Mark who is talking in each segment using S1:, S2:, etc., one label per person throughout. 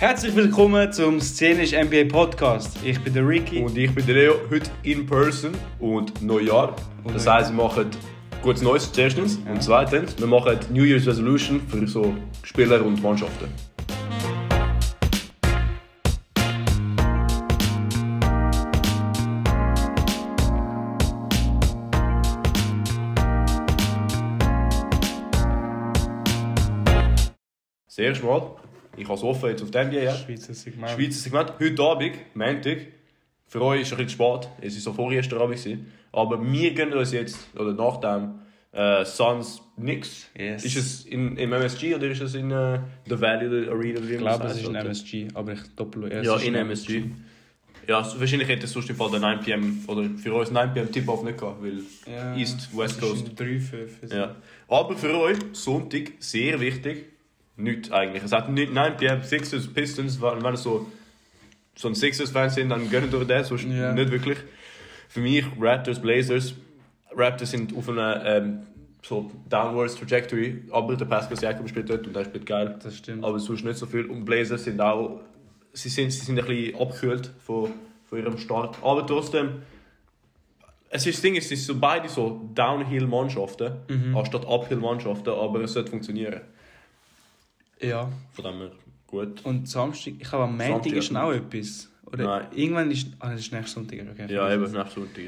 S1: Herzlich willkommen zum Szenisch NBA Podcast. Ich bin der Ricky.
S2: Und ich bin der Leo, heute in person und Neujahr. Das heisst, wir machen gutes Neues erstens und zweitens, wir machen New Year's Resolution für so Spieler und Mannschaften. Das erste Mal, ich habe es offen jetzt auf dem NBA.
S1: Schweizer Segment.
S2: Schweizer Segment. Heute Abend, Montag. Für euch ist es ein bisschen spät. Es war so vorgestern Abend. gewesen. Aber wir gehen uns jetzt, oder nach dem, äh, Suns Knicks.
S1: Yes.
S2: Ist es in, im MSG oder ist es in äh, The Valley oder Arena? Oder wie
S1: Ich glaube, es ist
S2: oder?
S1: MSG, aber ich doppel es
S2: Ja, in
S1: ein
S2: MSG. Ja, wahrscheinlich hätte es sonst im Fall der 9 pm oder für uns 9 pm Tip-Off nicht gehabt, weil
S1: Ja,
S2: East, West Coast.
S1: 3 für, für
S2: Ja. Aber für euch, Sonntag, sehr wichtig. Nicht eigentlich. Es hat nicht 9 pm, Sixers, Pistons, wenn wenn ihr so, so ein Sixers-Fan sind, dann gönnt euch das, sonst
S1: Ja.
S2: nicht wirklich. Für mich, Raptors, Blazers. Raptors sind auf einer ähm, so Downwards Trajectory, aber der Pascal Siakam spielt dort und der spielt geil.
S1: Das stimmt.
S2: Aber sonst nicht so viel. Und Blazers sind auch, sie sind, sie sind ein bisschen abgekühlt von, von ihrem Start. Aber trotzdem, es ist das Ding, es ist so beide so Downhill-Mannschaften,
S1: Mhm.
S2: anstatt Uphill-Mannschaften, aber es sollte funktionieren.
S1: Ja.
S2: Von dem her gut.
S1: Und Samstag, ich habe am Montag ist schon auch etwas. Oder
S2: Nein.
S1: irgendwann ist. Ah, das ist nächsten Sonntag, okay.
S2: Ja, eben, nach Sonntag.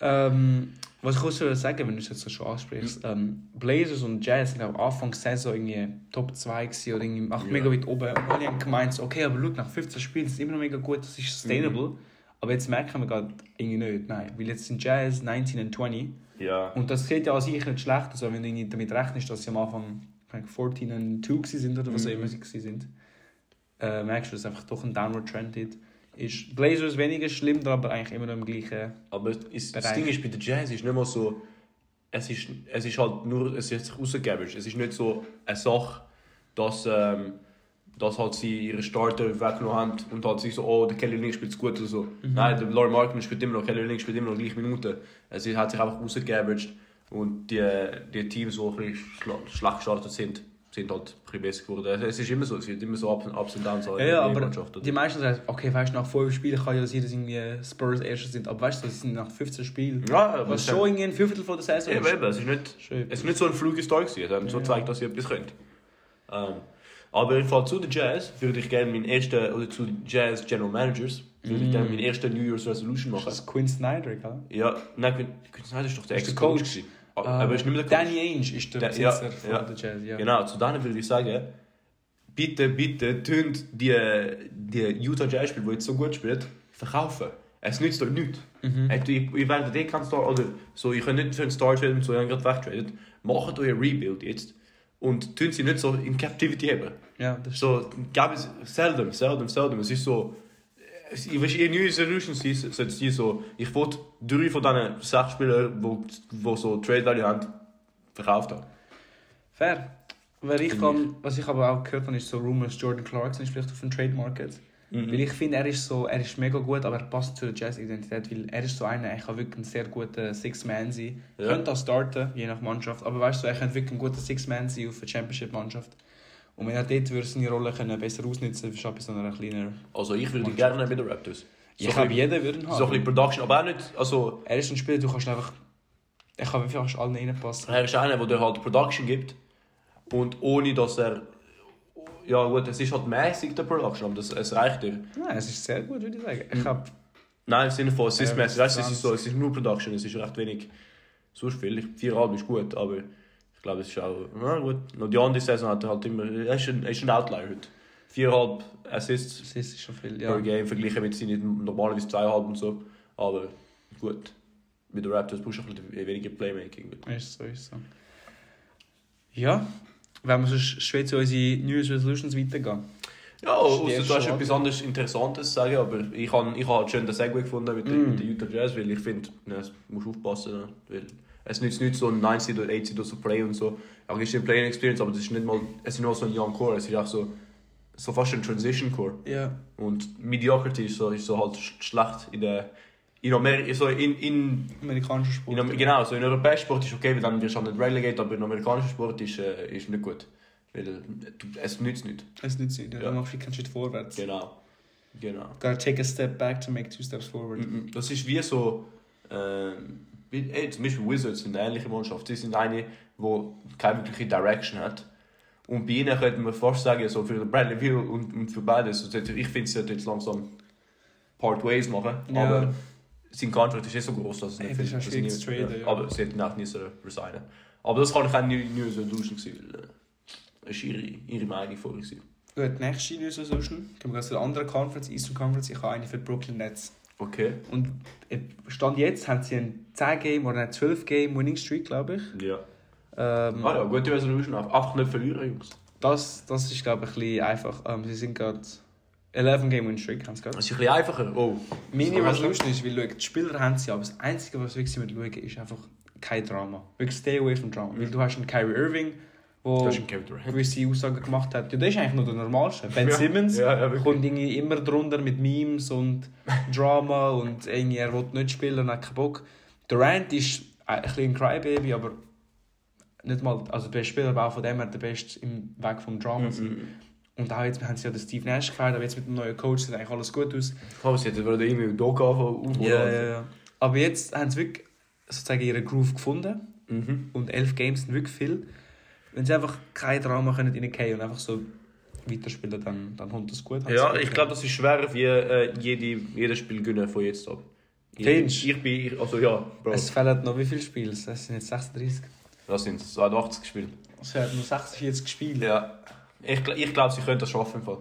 S1: Ähm, was ich kurz sagen, wenn du es jetzt so schon ansprichst, ähm, Blazers und Jazz sind am Anfang der Saison irgendwie Top 2 gewesen oder irgendwie ach,
S2: Ja.
S1: mega weit oben. Und alle haben gemeint, so, okay, aber schau, nach 15 Spielen ist es immer noch mega gut, das ist sustainable.
S2: Mhm.
S1: Aber jetzt merken wir gerade irgendwie nicht, nein. Weil jetzt sind Jazz 19 und 20
S2: Ja.
S1: und das sieht ja an sich nicht schlecht aus, wenn du damit rechnest, dass sie am Anfang keine 14 und 2 gewesen sind oder was auch
S2: Mhm.
S1: immer sie sind. Äh, merkst du, dass es einfach doch ein Downward Trend ist. ist. Blazers weniger schlimm, aber eigentlich immer noch im gleichen...
S2: Aber es ist, das. Ding ist, bei der Jazz ist nicht mal so. Es ist, es ist halt nur. Es ist rausgegeben. Es ist nicht so eine Sache, dass, ähm, dass halt sie ihre Starter weggenommen haben und halt sie so, oh, der Kelly Link spielt gut oder so. Nein, der Laurie Markin spielt immer noch, Kelly Link spielt immer noch gleiche Minuten. Es hat sich einfach rausgegeben und die, die Teams, die ein bisschen schla- schlecht gestartet sind, sind halt ein besser geworden. Es ist immer so, es wird immer so Ups, Ups und Downs
S1: Ja, ja, aber
S2: Mannschaft,
S1: die meisten sagen, okay, weißt du, nach fünf Spielen kann ja sein, dass irgendwie Spurs Erste sind. Aber weißt du, sie sind nach 15 Spielen.
S2: Ja,
S1: Was schon irgendwie ein Fünftel von der Saison
S2: Ja,
S1: ist.
S2: eben, es ist nicht,
S1: Schön.
S2: es ist nicht so ein fluges Tag gewesen. Es hat so gezeigt, dass ihr etwas könnt. Ähm, aber im Fall zu den Jazz würde ich gerne meinen ersten, oder zu Jazz General Managers, würde ich gerne meinen ersten New Year's Resolution
S1: Das
S2: machen.
S1: ist Quinn Snyder, gell?
S2: Ja, nein, Quinn Quinn Snyder ist doch der Ex-Coach. Gewesen. Aber er ist nicht mehr der.
S1: Danny Ainge ist der
S2: Der-
S1: Besitzer
S2: ja,
S1: von
S2: ja.
S1: der Jazz, ja.
S2: Genau, zu denen würde ich sagen, bitte, bitte, tönt die, die Utah Jazz Spieler, die jetzt so gut spielen, verkaufen. Es nützt euch nichts.
S1: Mhm.
S2: Ihr ihr werdet eh kein Star, oder so, ihr könnt nicht für einen Star traden, so, ihr gerade wegtradet. Macht euer Rebuild jetzt und tun sie nicht so in Captivity haben.
S1: Ja, das
S2: So, gab es selten, selten, selten. Es ist so, es- ich weiß, ihr New Solutions sollte sie so, ich wollte drei von diesen sechs Spielern, die, die so Trade Value haben, verkauft haben.
S1: Fair. Weil ich kann, was ich aber auch gehört habe, ist so Rumors, Jordan Clarkson ist vielleicht auf dem Trade Market.
S2: Mhm.
S1: Weil ich finde, er ist so, er ist mega gut, aber er passt zur Jazz-Identität, weil er ist so einer, er kann wirklich ein sehr guter Six-Man sein.
S2: Ja.
S1: Könnte auch starten, je nach Mannschaft, aber weißt du, er könnte wirklich ein guter Six-Man sein auf einer Championship-Mannschaft. Und wenn er dort würde seine Rolle können besser ausnutzen würde, bei so einer kleineren...
S2: Also ich würde
S1: Mannschaft.
S2: gerne bei den Raptors. So
S1: ich glaube, jeder würde ihn haben.
S2: So ein bisschen Production, aber auch nicht, also
S1: Er ist ein Spieler, du kannst einfach... Er kann fast allen reinpassen.
S2: er ist einer, der halt Production gibt und ohne dass er, ja gut, es ist halt mäßig der Production, aber das, es reicht dir.
S1: Nein, es ist sehr gut, würde ich sagen. Ich habe...
S2: Nein, im Sinne von, es ist mäßig, weißt es
S1: 20.
S2: ist so, es ist nur Production, es ist recht wenig, sonst viel, Ich- viereinhalb ist gut, aber ich glaube, es ist auch, na gut, noch die andere Saison hat er halt immer, er ist ein, er ist ein Outlier heute. Viereinhalb Assists
S1: Das ist schon viel,
S2: per
S1: ja.
S2: Game verglichen mit seinen normalerweise zweieinhalb und so, aber gut. Mit den Raptors brauchst du ein bisschen weniger Playmaking.
S1: Ist so, ist so. Ja, wenn wir sonst schwer zu unseren New Year's Resolutions weitergehen.
S2: Ja, du hast etwas anderes Interessantes zu sagen, aber ich habe ich hab schön den Segway gefunden mit,
S1: Mm.
S2: mm. mit den Utah Jazz, weil ich finde, ne, es musst aufpassen, weil es nützt nicht so ein 9 Seed oder 8 Seed oder so Play und so. Ja, es ist eine Playing Experience, aber das ist nicht mal, es ist nur so ein Young Core, es ist auch so, so fast ein Transition Core.
S1: Ja.
S2: Und Mediocrity ist so, ist so halt sch- schlecht in der, in Amerika, so in, in,
S1: Amerikanischer Sport.
S2: in, genau, so in europäischem Sport ist okay, weil dann wirst du halt nicht relegate, aber in amerikanischem Sport ist, äh, ist nicht gut. Weil du, es nützt nicht.
S1: Es nützt nicht.
S2: Ja.
S1: Du machst keinen Schritt vorwärts.
S2: Genau. Genau.
S1: Gotta take a step back to make two steps forward.
S2: Das ist wie so, ähm, ey, zum Beispiel Wizards sind eine ähnliche Mannschaft. Sie sind eine, die keine wirkliche Direction hat. Und bei ihnen könnte man fast sagen, so für Bradley Beal und, und für beides, also ich finde, sie jetzt langsam Part Ways machen.
S1: Ja.
S2: Aber sein Contract ist nicht so groß, dass es nicht
S1: das
S2: viel- nie-
S1: traden, ja.
S2: Aber sie hätten auch nie so resignen. Aber das kann ich auch nicht News Resolution sein, weil äh, das war ihre, ihre Meinung vorher.
S1: Gut, nächste News Resolution. Gehen wir zu der anderen Conference, Eastern Conference. Ich habe eine für die Brooklyn Nets.
S2: Okay.
S1: Und äh, Stand jetzt haben sie einen 10-Game oder einen 12-Game Winning Streak, glaube ich.
S2: Ja.
S1: Ähm,
S2: Ah ja, gute Resolution. Einfach nicht verlieren, Jungs.
S1: das, das ist, glaube ich, ein bisschen einfach. Ähm, sie sind gerade 11 Game Winning Streak, haben sie gerade.
S2: Das ist ein bisschen einfacher. Oh.
S1: Meine Resolution ist, weil schau, die Spieler haben sie, aber das Einzige, was wir wirklich schauen, ist einfach kein Drama. Wirklich stay away from Drama. Weil du hast einen Kyrie Irving,
S2: Das Durant.
S1: gewisse Aussagen gemacht hat. Ja, der ist eigentlich nur der Normalste. Ben
S2: Ja.
S1: Simmons
S2: Ja, ja,
S1: kommt irgendwie immer drunter mit Memes und Drama und irgendwie, er will nicht spielen und hat keinen Bock. Durant ist ein bisschen ein Crybaby, aber nicht mal, also der beste Spieler, aber auch von dem her der beste im Weg vom Drama sein.
S2: Mhm.
S1: Und auch jetzt haben sie ja den Steve Nash gefeiert, aber jetzt mit dem neuen Coach sieht eigentlich alles gut aus.
S2: Oh, sie hätten würde irgendwie Doka aufbauen.
S1: Ja, ja, ja. Aber jetzt haben sie wirklich sozusagen ihren Groove gefunden
S2: Mhm.
S1: und elf Games sind wirklich viel. Wenn sie einfach kein Drama können reingehen und einfach so weiterspielen, dann, dann kommt das gut.
S2: Ja, ich glaube, das ist schwerer wie äh, jede, jedes Spiel gewinnen von jetzt ab. Ich,
S1: Findest
S2: ich bin, ich, also ja, Bro.
S1: Es fehlen noch wie viele Spiele? Es sind jetzt 36.
S2: Das sind 82 gespielt.
S1: Es fehlen noch 46 Spiele.
S2: Ja. Ich, ich glaube, sie können das schaffen. im Fall.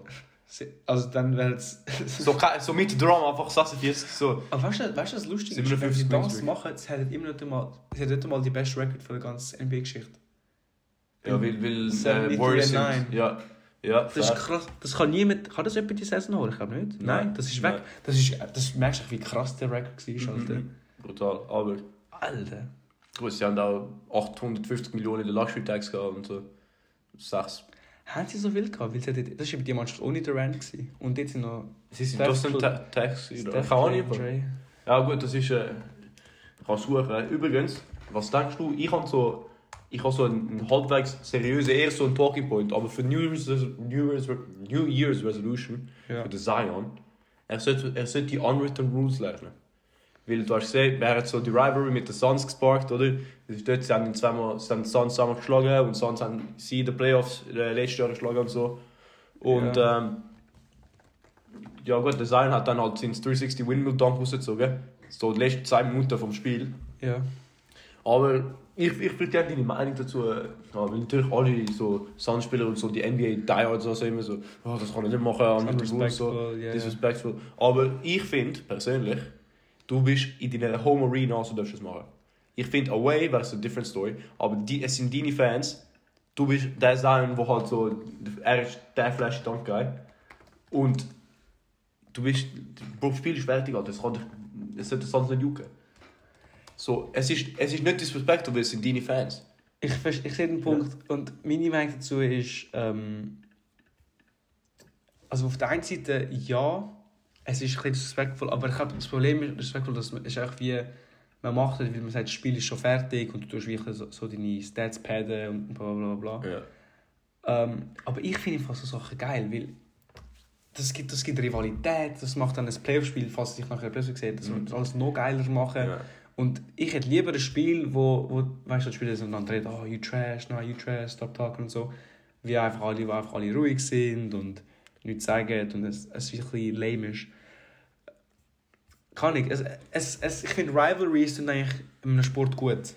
S1: Also dann wäre es...
S2: So, so mit Drama einfach 46 so.
S1: Aber weißt du, weißt du, was lustig ist?
S2: 57
S1: Wenn sie das machen, sie hätten immer nicht einmal, sie hätten nicht einmal die beste Record von der ganzen NBA-Geschichte.
S2: Ja, weil, weil
S1: 73
S2: äh, Warriors sind. Ja. Ja,
S1: Das ist krass. Das kann niemand... Kann das jemand die Saison holen? Ich glaube nicht. Nein,
S2: Nein.
S1: das ist weg.
S2: Nein.
S1: Das ist... Das merkst du, wie krass der Record war, Alter.
S2: Mhm. Brutal. Aber
S1: Alter.
S2: gut, sie haben auch 850 Millionen in der Luxury Tax gehabt und so. Sechs.
S1: Haben sie so viel gehabt? Weil sie dort, das war die Mannschaft ohne Durant. Gewesen. Und jetzt sind noch...
S2: Sie sind das sind Tax. Keine Ahnung. Ja gut, das ist... Äh, ich kann suchen. Übrigens, was denkst du? Ich habe so... Ich habe so einen, einen halbwegs seriösen, eher so einen Talking Point, aber für New Year's, New Year's, New Year's Resolution,
S1: Ja.
S2: für den Zion, er sollte, er sollte die Unwritten Rules lernen. Weil du hast gesehen, er hat so die Rivalry mit den Suns gesparkt, oder? Dort, haben ihn zweimal, haben die Suns zweimal geschlagen und die Suns haben sie in den Playoffs äh, letztes Jahr geschlagen und so. Und
S1: Ja.
S2: ähm, ja gut, der Zion hat dann halt seinen 360 Windmill Dunk rausgezogen. So die letzten zwei Minuten vom Spiel.
S1: Ja.
S2: Aber ich, ich würde gerne deine Meinung dazu äh, haben, weil natürlich alle so Suns-Spieler und so die NBA Diehards also immer so, oh, das kann ich nicht machen, den Rules so,
S1: ja, ja.
S2: disrespectful. Aber ich finde persönlich, du bist in deiner Home Arena, also darfst du es machen. Ich finde Away wäre es eine different story, aber die, es sind deine Fans, du bist der Zion, wo halt so, er ist der flashy Dunk Guy und du bist, das Spiel ist fertig, Alter, es kann dich, es sollte sonst nicht jucken. So, es ist, es ist nicht disrespectful, es sind deine Fans.
S1: Ich, ich sehe den Punkt. Und meine Meinung dazu ist, ähm, also auf der einen Seite ja, es ist ein bisschen respektvoll, aber ich glaube, das Problem ist respektvoll, dass man, ist einfach wie, man macht es, weil man sagt, das Spiel ist schon fertig und du tust wirklich so, so deine Stats padden und bla bla bla. bla.
S2: Ja.
S1: Ähm, aber ich finde einfach so Sachen geil, weil das gibt, das gibt Rivalität, das macht dann ein Playoff-Spiel, falls ich nachher Playoff sehe, das wird alles noch geiler machen.
S2: Ja.
S1: Und ich hätte lieber ein Spiel, wo, wo weißt du, die Spieler sind dann reden, oh, you trash, no, you trash, stop talking und so. Wie einfach alle, wo einfach alle ruhig sind und nichts sagen und es, es ein bisschen lame ist. Kann ich. Es, es, es, ich finde, Rivalries sind eigentlich in einem Sport gut.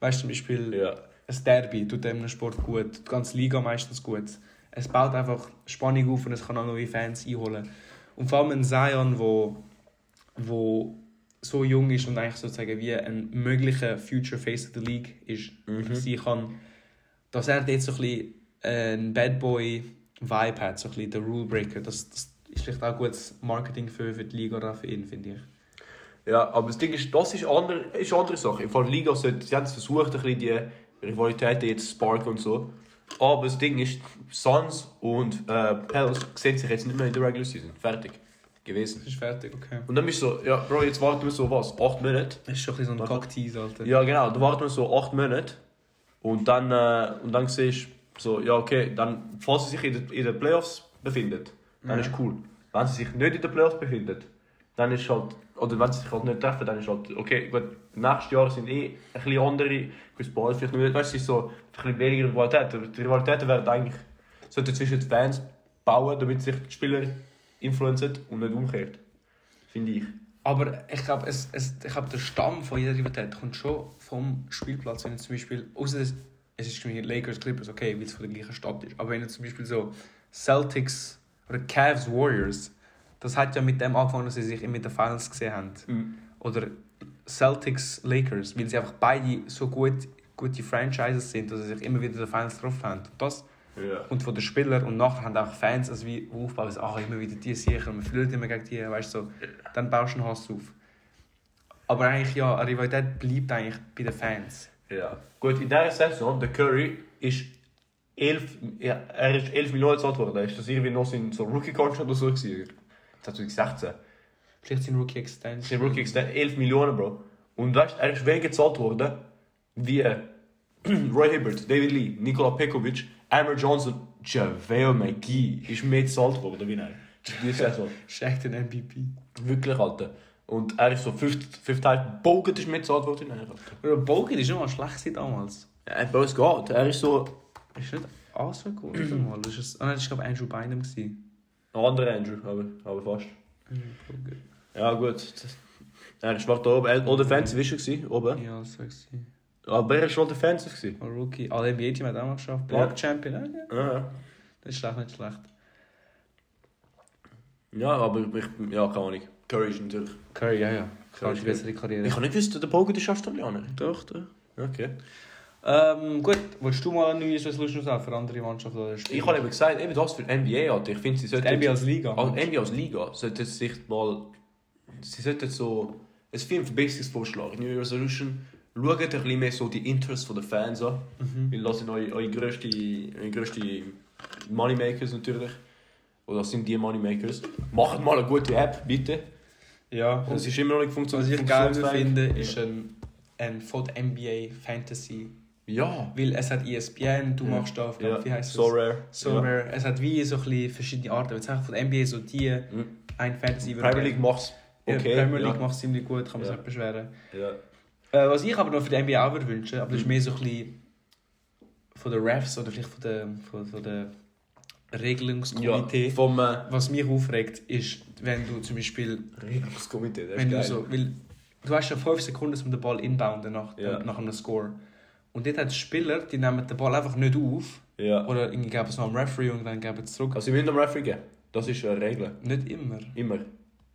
S1: Weißt du, zum Beispiel
S2: Ja.
S1: ein Derby tut einem Sport gut, die ganze Liga meistens gut. Es baut einfach Spannung auf und es kann auch neue Fans einholen. Und vor allem ein Zion, wo, wo so jung ist und eigentlich sozusagen wie ein möglicher Future Face of the League ist,
S2: Mhm.
S1: sein kann, dass er dort so ein bisschen ein Bad Boy Vibe hat, so ein bisschen der Rule Breaker. Das, das ist vielleicht auch gutes Marketing für, für die Liga oder für ihn, finde ich.
S2: Ja, aber das Ding ist, das ist, andere, ist eine andere Sache. Fall der Liga, sollte- sie haben versucht, ein bisschen die Rivalitäten jetzt zu sparken und so. Aber das Ding ist, Suns und äh, Pels sehen sich jetzt nicht mehr in der Regular Season. Fertig. Gewesen.
S1: Das ist fertig, okay.
S2: Und dann bist du so, ja, Bro, jetzt warten wir so was, acht Monate.
S1: Das ist schon ein bisschen so ein. Cocktease, Alter.
S2: Ja, genau, dann warten wir so acht Monate. Und dann, äh, und dann siehst du So, ja, okay, dann, falls sie sich in den, in den Playoffs befindet, dann
S1: Ja.
S2: ist cool. Wenn sie sich nicht in den Playoffs befindet, dann ist halt, oder wenn sie sich halt nicht treffen, dann ist halt, okay, gut, nächstes Jahr sind eh ein bisschen andere, Chris Paul vielleicht nicht, weißt du, so ein bisschen weniger Rivalität. Aber Die Rivalitäten werden eigentlich, sollten zwischen den Fans bauen, damit sich die Spieler influenzen und nicht umgekehrt. Finde ich.
S1: Aber ich glaube, es, es, ich glaub, der Stamm von jeder Rivalität kommt schon vom Spielplatz. Wenn zum Beispiel, außer es, es ist Lakers, Clippers, okay, weil es von der gleichen Stadt ist. Aber wenn zum Beispiel so Celtics oder Cavs, Warriors, das hat ja mit dem angefangen, dass sie sich immer in den Finals gesehen haben. Oder Celtics, Lakers, weil sie einfach beide so gut, gute Franchises sind, dass sie sich immer wieder in den Finals getroffen haben. Und das
S2: Ja.
S1: kommt von den Spielern und nachher haben auch Fans also wie aufbauen, also, ach, immer wieder die sicher, man verliert immer gegen die, weißt du, so. dann baust du einen Hass auf. Aber eigentlich ja, eine Rivalität bleibt eigentlich bei den Fans.
S2: Ja. Gut, in dieser Saison, der Curry ist 11, ja, er ist 11 Millionen gezahlt worden. Ist das irgendwie noch sein so Rookie-Contract oder so gewesen? 2016.
S1: Vielleicht sind Rookie Extension.
S2: Sein Rookie ist 11 Millionen, Bro. Und weißt, er ist weniger gezahlt worden wie äh, Roy Hibbert, David Lee, Nikola Pekovic, Amber Johnson, JaVale McGee ist mehr gezahlt worden wie er. Diese Saison.
S1: Ein MVP.
S2: Wirklich, Alter. Und er ist so 5 Teil. Bogut ist mehr gezahlt worden wie er, Alter.
S1: Bogut ist schon mal schlecht damals.
S2: Ja, Bro, es geht. Er ist so...
S1: Ist nicht Asa geworden mal. Das ist, ah, nein, das war glaube Andrew Bynum.
S2: Ein anderer Andrew, aber, aber fast.
S1: Bogut.
S2: Ja, gut. Er war da oben. Er war defensive ist er gewesen, oben.
S1: Ja, das war.
S2: Aber er war schon defensive. gewesen.
S1: Ein Rookie. Alle NBA-Team hat auch mal geschafft.
S2: Ja.
S1: Block Champion. Ja, ja.
S2: Ja, ja.
S1: Das ist schlecht, nicht schlecht.
S2: Ja, aber ich, ja, keine Ahnung. Curry ist natürlich.
S1: Curry, ja, ja.
S2: Curry ist
S1: bessere Karriere.
S2: Ich habe nicht gewusst, der Bogut ist Australianer.
S1: Doch, doch.
S2: Okay.
S1: Ähm, gut, willst du mal eine neue Resolution sagen für andere Mannschaften oder Spiele?
S2: Ich habe eben gesagt, eben das für NBA, Alter. Ich finde, sie sollten.
S1: NBA als Liga.
S2: Als NBA als Liga sollte sich mal. Sie sollten so. ein Film Verbesserungsvorschlag. New Year Resolution. Schaut ein bisschen mehr so die Interests der Fans an.
S1: Mhm.
S2: Weil das sind eure, eure grösste, eure grösste Moneymakers natürlich. Oder das sind die Moneymakers. Macht mal eine gute App, bitte.
S1: Ja,
S2: Es ist immer noch nicht
S1: was
S2: funktioniert.
S1: ich geil finde, ist ein, ein von NBA Fantasy.
S2: Ja.
S1: Weil es hat ESPN, du
S2: Ja.
S1: machst da,
S2: ja.
S1: wie heißt
S2: So
S1: das?
S2: rare.
S1: So
S2: ja.
S1: rare. Es hat wie so ein verschiedene Arten. Es einfach von der NBA so die
S2: Mhm.
S1: ein Fantasy
S2: Premier League macht's
S1: Ja,
S2: okay.
S1: Premier League
S2: ja.
S1: macht es ziemlich gut, kann man
S2: Ja.
S1: sich nicht beschweren.
S2: Ja.
S1: Äh, was ich aber noch für die NBA würde wünschen, aber das ist mehr so ein bisschen von den Refs oder vielleicht von der, von, von der Regelungskomitee.
S2: Ja, vom äh,
S1: Was mich aufregt, ist, wenn du zum Beispiel,
S2: Regelungskomitee, das
S1: wenn
S2: ist
S1: du
S2: geil.
S1: so, weil du hast ja 5 Sekunden, um den Ball inbounden nach,
S2: Ja.
S1: nach einem Score. Und dort hat es Spieler, die nehmen den Ball einfach nicht auf
S2: Ja.
S1: oder irgendwie geben es noch am Referee und dann geben es zurück.
S2: Also sie müssen am Referee geben. Das ist eine Regel.
S1: Nicht immer.
S2: Immer.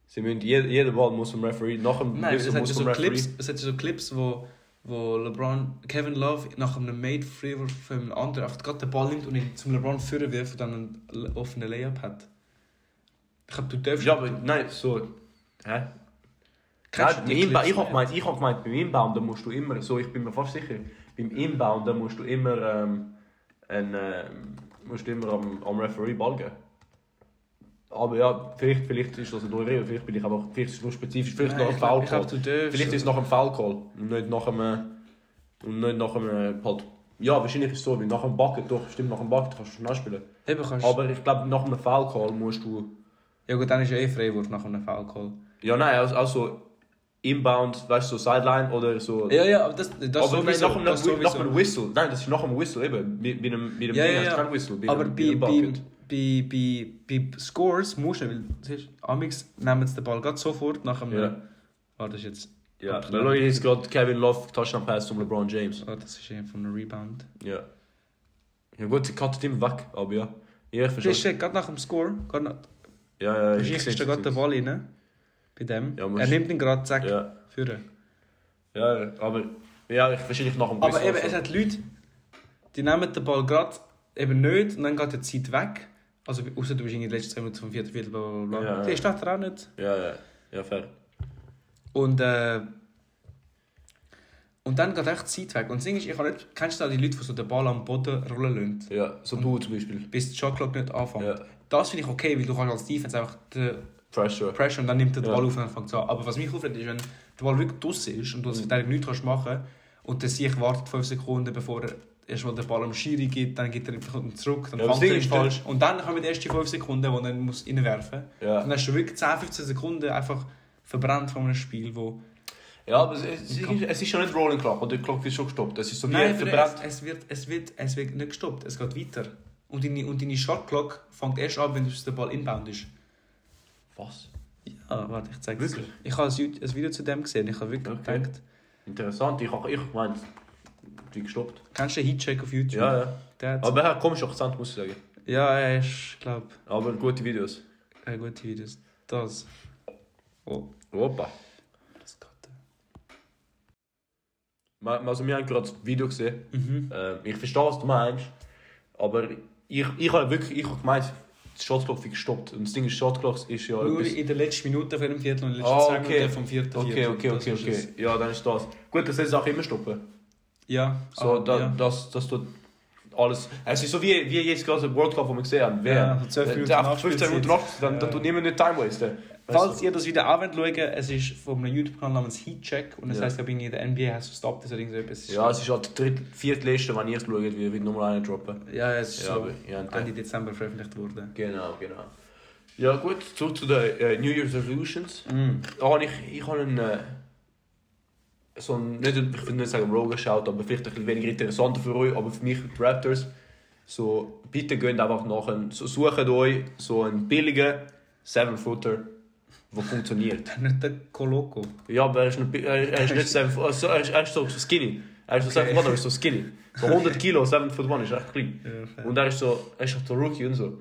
S2: Sie müssen, jeder, jeder Ball muss zum Referee, nach dem
S1: Nein, es
S2: Whistle
S1: ja
S2: muss
S1: so
S2: Referee.
S1: Clips, es hat ja so Clips, wo, wo LeBron, Kevin Love nach einem Made Freiwurf von einem anderen einfach gerade den Ball nimmt und ihn zum LeBron führen wirft und dann einen offenen Layup hat. Ich glaube, du darfst...
S2: Ja, aber nein, so... Hä? Inba-
S1: Clips
S2: ich habe gemeint, ich hab gemeint, beim Inbounden musst du immer, so ich bin mir fast sicher, beim Inbounden musst du immer, ähm, ein, ähm, musst du immer am, am Referee Ball geben. Aber ja, vielleicht, vielleicht ist das neue Regel, vielleicht bin ich aber, vielleicht ist es nur spezifisch, vielleicht
S1: Nein,
S2: nach einem Foul. Vielleicht ist es nach einem Foul Call und nicht nach einem, und nicht nach einem, halt, ja, wahrscheinlich ist es so, wie nach einem Bucket, doch, stimmt, nach einem Bucket kannst du schnell spielen.
S1: Eben kannst
S2: Aber ich glaube, nach einem Foul Call musst du,
S1: Ja gut, dann ist ja eh Freiwurf nach einem Foul Call.
S2: ja nein, also, also Inbound, weißt du, so Sideline oder so.
S1: Ja, ja, aber das, das
S2: aber
S1: sowieso.
S2: nach, einem,
S1: das
S2: nach
S1: sowieso.
S2: einem Whistle. Nein, das ist nach einem Whistle eben. Mit, mit einem, mit einem
S1: Ja,
S2: Ding
S1: ja, ja.
S2: keinen Whistle. Bei
S1: Aber bei,
S2: bei einem
S1: bei, bei, bei, Scores musst du, weil siehst, Amix nehmen sie den Ball gerade sofort nach einem...
S2: Ja.
S1: Oh, das ist jetzt...
S2: Ja, dann schaue ich jetzt gerade Kevin Love Touchdown Pass zum LeBron James.
S1: Oh, das ist von einem Rebound.
S2: Ja. Ja gut, sie cuttet immer weg, aber ja. Ja, ich
S1: Das
S2: verstehe.
S1: ist gerade nach dem Score. Gerade nach,
S2: Ja, ja,
S1: du
S2: ich sehe
S1: da gerade den Ball rein. Bei dem.
S2: Ja,
S1: er nimmt ihn gerade, zack,
S2: Ja,
S1: führen.
S2: ja, aber ja, ich wahrscheinlich nach dem
S1: Aber eben, es hat Leute, die nehmen den Ball gerade eben nicht und dann geht die Zeit weg. Also, außer du bist in den letzten 10 Minuten vom vierten Viertel, bla bla bla.
S2: Ja, ja.
S1: Die steht er auch nicht.
S2: Ja, ja, ja, fair.
S1: Und, äh, und dann geht echt die Zeit weg. Und das Ding ist, ich habe nicht, kennst du auch die Leute, die so den Ball am Boden rollen lassen,
S2: Ja, so du zum Beispiel.
S1: bis die Shotclock nicht anfängt?
S2: Ja.
S1: Das finde ich okay, weil du kannst als Defense einfach den
S2: Pressure.
S1: Pressure und dann nimmt er den
S2: Ja.
S1: Ball auf und dann fängt an. Aber was mich aufregt, ist, wenn der Ball wirklich draussen ist und du als
S2: Mhm.
S1: Verteidiger nichts kannst machen und der sich wartet 5 Sekunden, bevor er erstmal den Ball am Schiri gibt, dann geht er einfach zurück, dann
S2: Ja,
S1: fängt er falsch. Und dann kommen die ersten 5 Sekunden, wo er ihn muss reinwerfen muss.
S2: Ja.
S1: Dann hast du wirklich 10, 15 Sekunden einfach verbrannt von einem Spiel, wo...
S2: Ja, aber es, es, ist- es ist schon nicht Rolling Clock, oder die Clock ist schon gestoppt. Es ist so wie
S1: Nein,
S2: verbrannt.
S1: es, es, wird, es, wird, es wird nicht gestoppt, es geht weiter. Und deine, und deine Shot Clock fängt erst an, wenn der Ball inbound ist.
S2: Was?
S1: Ja, warte, ich zeige es dir.
S2: Wirklich?
S1: Ich habe ein Video zu dem gesehen, ich habe wirklich
S2: Okay.
S1: gedacht...
S2: Interessant, ich ich hab die gestoppt.
S1: Kennst du den Heatcheck auf YouTube?
S2: Ja, ja.
S1: Der
S2: Aber er hat komisch Akzent, muss ich sagen.
S1: ja, er ist, glaube
S2: Aber gute Videos.
S1: äh, gute Videos. Das. Oh,
S2: Opa.
S1: das geht.
S2: Also wir haben gerade ein Video gesehen.
S1: Mhm.
S2: Ähm, ich verstehe, was du meinst. Aber ich, ich habe wirklich ich hab gemeint, die Shotclock wird gestoppt. Und das Ding ist, Shotclock ist ja
S1: Nur
S2: etwas...
S1: in der letzten Minute von dem Viertel und in den letzten
S2: Ah, okay.
S1: Minuten vom vierten
S2: Okay,
S1: Viertel.
S2: okay,
S1: Das
S2: okay, okay.
S1: es.
S2: Ja, dann ist das. Gut, das ist auch immer stoppen.
S1: Ja,
S2: So,
S1: ah,
S2: da,
S1: ja.
S2: das, das tut alles. Es ist so wie, wie jetzt gerade World Cup, wo wir gesehen haben.
S1: Ja, so 12
S2: Äh,
S1: Minuten
S2: der einfach 15 Minuten nach, dann, dann
S1: Ja.
S2: tut niemand nicht Time wasten.
S1: Falls ihr das wieder anschauen wollt, es ist von einem YouTube-Kanal namens Heatcheck und das
S2: Ja.
S1: heisst, glaube ich, in der NBA hast du Stop das oder irgend so etwas.
S2: Ja, es ist halt der dritte, viertletzte, wenn ihr es schaut, wie wird Nummer 1 droppen.
S1: ja, es ist
S2: Ja,
S1: so
S2: ja,
S1: Ende Dezember veröffentlicht worden.
S2: Genau, genau. Ja gut, zurück zu den äh, New Year's Resolutions. Da habe ich, ich habe einen, äh, so einen, nicht, ich würde nicht sagen Rogue geschaut, aber vielleicht ein bisschen weniger interessanter für euch, aber für mich die Raptors. So, bitte geht einfach nach einem, so, sucht euch so einen billigen 7-Footer, der funktioniert.
S1: Nicht der Coloco.
S2: Ja, aber er ist nicht, er, er ist nicht 7 also, er, ist, er ist so, skinny. Er ist so 7 Foot, er ist so skinny. So 100 Kilo, 7 Foot 1 ist echt klein. Und er ist so, er ist so Rookie und so.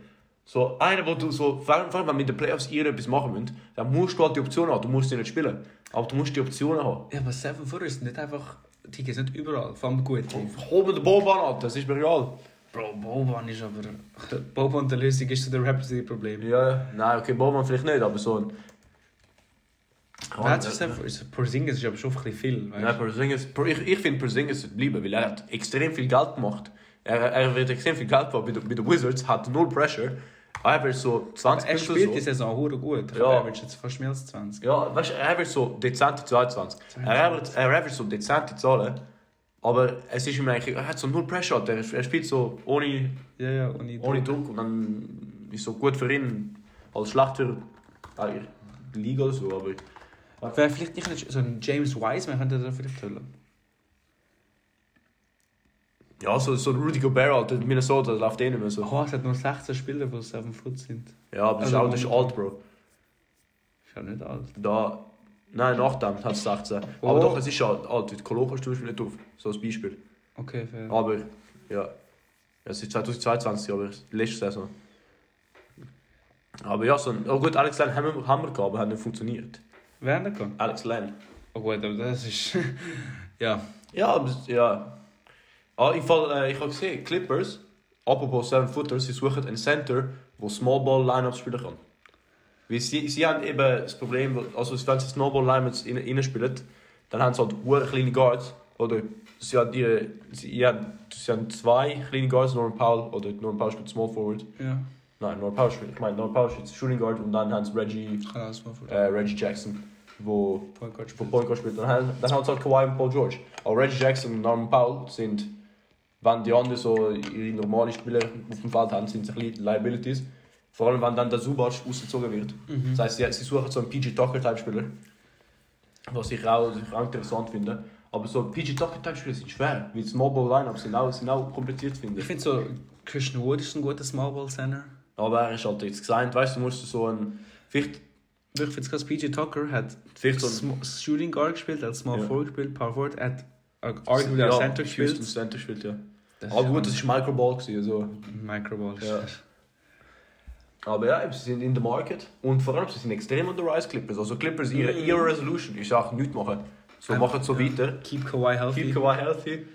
S2: So einer, wo du so, vor allem, wenn wir in den Playoffs irgendetwas machen müssen, dann musst du halt die Option haben. Du musst sie nicht spielen. Aber du musst die Optionen haben.
S1: Ja, aber Seven Footer ist nicht einfach. Die gibt es nicht überall, vor allem gut.
S2: Hol mir den Boban an, das ist mir egal.
S1: Bro, Boban ist aber. Boban der Lösung ist zu der Raptors ihr Problem.
S2: Ja, nein, okay, Boban vielleicht nicht, aber so ein...
S1: Seven Footer? Porzingis ist aber schon ein bisschen viel. weißt?
S2: Nein, Porzingis, ich, ich finde Porzingis sollte bleiben, weil er hat extrem viel Geld gemacht. Er, er wird extrem viel Geld gemacht den, bei den Wizards, hat null Pressure. Er wird so 20
S1: Er spielt
S2: so.
S1: die Saison hure gut.
S2: Ja.
S1: er wird jetzt fast mehr als 20.
S2: Ja, weißt du, er wird so dezente 22. Er wird, er wird so dezente Zahlen. Aber es ist ihm eigentlich, er hat so null Pressure. Er, er spielt so ohne,
S1: Ja, ja, ich
S2: ohne Druck und dann ist so gut für ihn. Als schlecht für die Liga oder so. Aber
S1: Wäre vielleicht nicht so ein James Wiseman, könnte er vielleicht holen.
S2: Ja, so, so Rudy Gobert, Alter, Minnesota, das läuft eh nicht mehr so.
S1: Oh, es hat nur 16 Spieler, die 7 Foot sind.
S2: Ja, aber das, ist,
S1: Also,
S2: auch, das ist alt, Bro.
S1: Ist ja nicht alt.
S2: Da, nein, nach dem hat es 16.
S1: Oh.
S2: Aber doch, es ist alt. alt. Die Kolo kannst du nicht drauf. So als Beispiel.
S1: Okay, fair.
S2: Aber, ja. Es ist 2022, aber letzte Saison. Aber ja, so ein, oh gut, Alex Len haben wir, haben wir gehabt, aber hat nicht funktioniert.
S1: Wer nicht kann?
S2: Alex Len.
S1: Oh gut, aber das ist... ja.
S2: Ja, aber, ja. Ah, ich, fall, äh, ich habe gesehen, Clippers, apropos 7 Footer, sie suchen einen Center, der Small Ball Lineups spielen kann. Weil sie, sie haben eben das Problem, also wenn sie Small Ball Lineups rein- reinspielen, dann haben sie halt hure kleine Guards. Oder sie haben, die, sie, ja, sie haben zwei kleine Guards, Norman Powell, oder Norman Powell spielt Small Forward.
S1: Ja.
S2: Nein, Norman Powell spielt, ich meine, Norman Powell spielt Shooting Guard und dann haben sie Reggie, äh, Reggie Jackson, wo
S1: Point Guard spielt.
S2: Point Guard spielt. Dann, haben- dann hat es halt Kawhi und Paul George. Aber Reggie Jackson und Norman Powell sind, wenn die anderen so ihre normalen Spieler auf dem Feld haben, sind sie ein bisschen Liabilities. Vor allem, wenn dann der Subac ausgezogen wird.
S1: Mhm.
S2: Das heisst, sie, sie suchen so einen PG Tucker-Type-Spieler. Was ich auch, was ich auch interessant finde. Aber so PG Tucker-Type-Spieler sind schwer, weil das Mobile Lineups sind auch, sind auch kompliziert, finde
S1: Ich
S2: ich.
S1: finde so, Christian Wood ist ein guter Small Ball Center.
S2: Aber er ist halt jetzt gesagt, weißt du, du musst so ein. Vielleicht,
S1: Ich finde es krass, PJ Tucker hat
S2: vielleicht so
S1: Sm- Shooting Guard gespielt, hat Small
S2: Ja.
S1: Forward gespielt, Power Forward, hat arguably auch Center
S2: Houston
S1: gespielt.
S2: Center gespielt, ja.
S1: Das
S2: Aber gut, das war Microball. Gewesen, also.
S1: Microball.
S2: Ja. Aber ja, sie sind in der Market und vor allem sie sind extrem an der Rise Clippers. Also Clippers, ihre,
S1: Mhm.
S2: ihre Resolution ist auch nichts machen. So
S1: Einfach,
S2: machen so
S1: ja.
S2: weiter.
S1: Keep Kawhi healthy.
S2: Keep Kawhi healthy.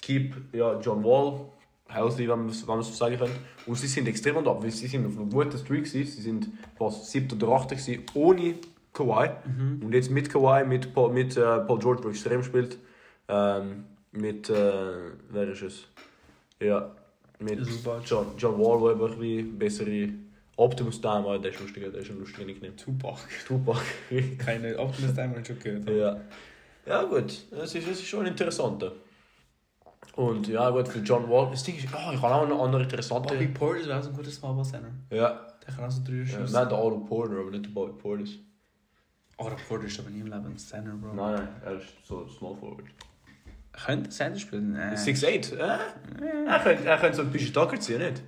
S2: Keep ja, John Wall healthy, wenn man es so sagen kann. Und sie sind extrem an der weil sie sind auf einem guten Streak gewesen. Sie sind fast 7. oder 8. gewesen, ohne Kawhi.
S1: Mhm.
S2: Und jetzt mit Kawhi, mit Paul, mit, äh, Paul George, der extrem spielt. Ähm, mit, äh, wer ist es? Ja, mit
S1: Zubac.
S2: John, John Wall, der eben ein bisschen bessere Optimus Time hat. Der ist lustiger, der ist ein lustiger Nickname.
S1: Tupac.
S2: Tupac.
S1: Keine Optimist einmal schon gehört.
S2: ja. Ja gut, es ist, es ist schon interessant. Und ja, gut, für John Wall. Das Ding ist, oh, ich habe auch noch andere interessante.
S1: Bobby Portis wäre auch so ein guter Small Ball Center.
S2: Ja,
S1: Der kann auch so drei
S2: ja
S1: schiessen.
S2: wir haben den Otto Porter, aber nicht den Bobby Portis.
S1: Der Porter ist aber nie im Leben ein Center, Bro.
S2: Nein, nein, er ist so Small Forward.
S1: Könnte Center spielen? Nein.
S2: 6'8? Äh? Er könnte, er könnte so ein bisschen Tucker ziehen, nicht?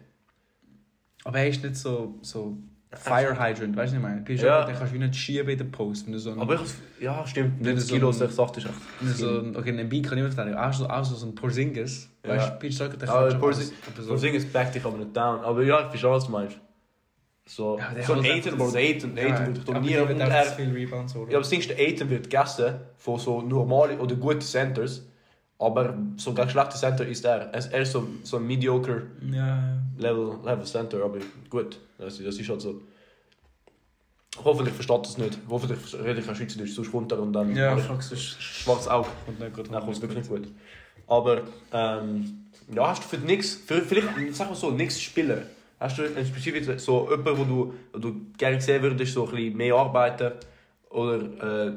S1: Aber er ist nicht so, so Fire Hydrant, weißt du, was ich meine?
S2: Ja.
S1: den kannst du wie nicht schieben in den Post. Wenn du so ein,
S2: Aber ich, ja, stimmt.
S1: Nicht
S2: Nicht
S1: so
S2: so Kilo
S1: ein-
S2: 6'8 ist echt.
S1: wenn du so ein, okay, einen Beat kann ich nicht verteidigen. Auch so, auch so ein Porzingis.
S2: Ja.
S1: Weißt du, PJ Tucker, der kann schon
S2: Porzi-
S1: alles. So-
S2: Porzingis backt dich aber nicht down. Aber ja, ich verstehe, was du meinst. So,
S1: Ja, der
S2: so ein Aiden, Bro, der Aiden, Aiden
S1: Ja,
S2: wird
S1: aber der
S2: dominieren.
S1: Wird viel Rebounds
S2: ja, aber das Ding ist, der Aiden wird gegessen von so normalen oder guten Centers. Aber so gegen schlechte Center ist er. Er ist- so, so ein mediocre
S1: Ja.
S2: Level, Level Center, aber gut. Das, das ist halt so. Hoffentlich versteht das nicht. Hoffentlich rede ich kein Schweizerdeutsch, sonst kommt er und dann
S1: Ja,
S2: schwarzes Auge.
S1: gut.
S2: Nein, kommt wirklich nicht gut. Aber, ähm, ja, hast du für für, vielleicht, sag mal so, nix Spieler, hast du ein spezifisch so jemanden, wo du, wo du gerne sehen würdest, so ein bisschen mehr arbeiten? Oder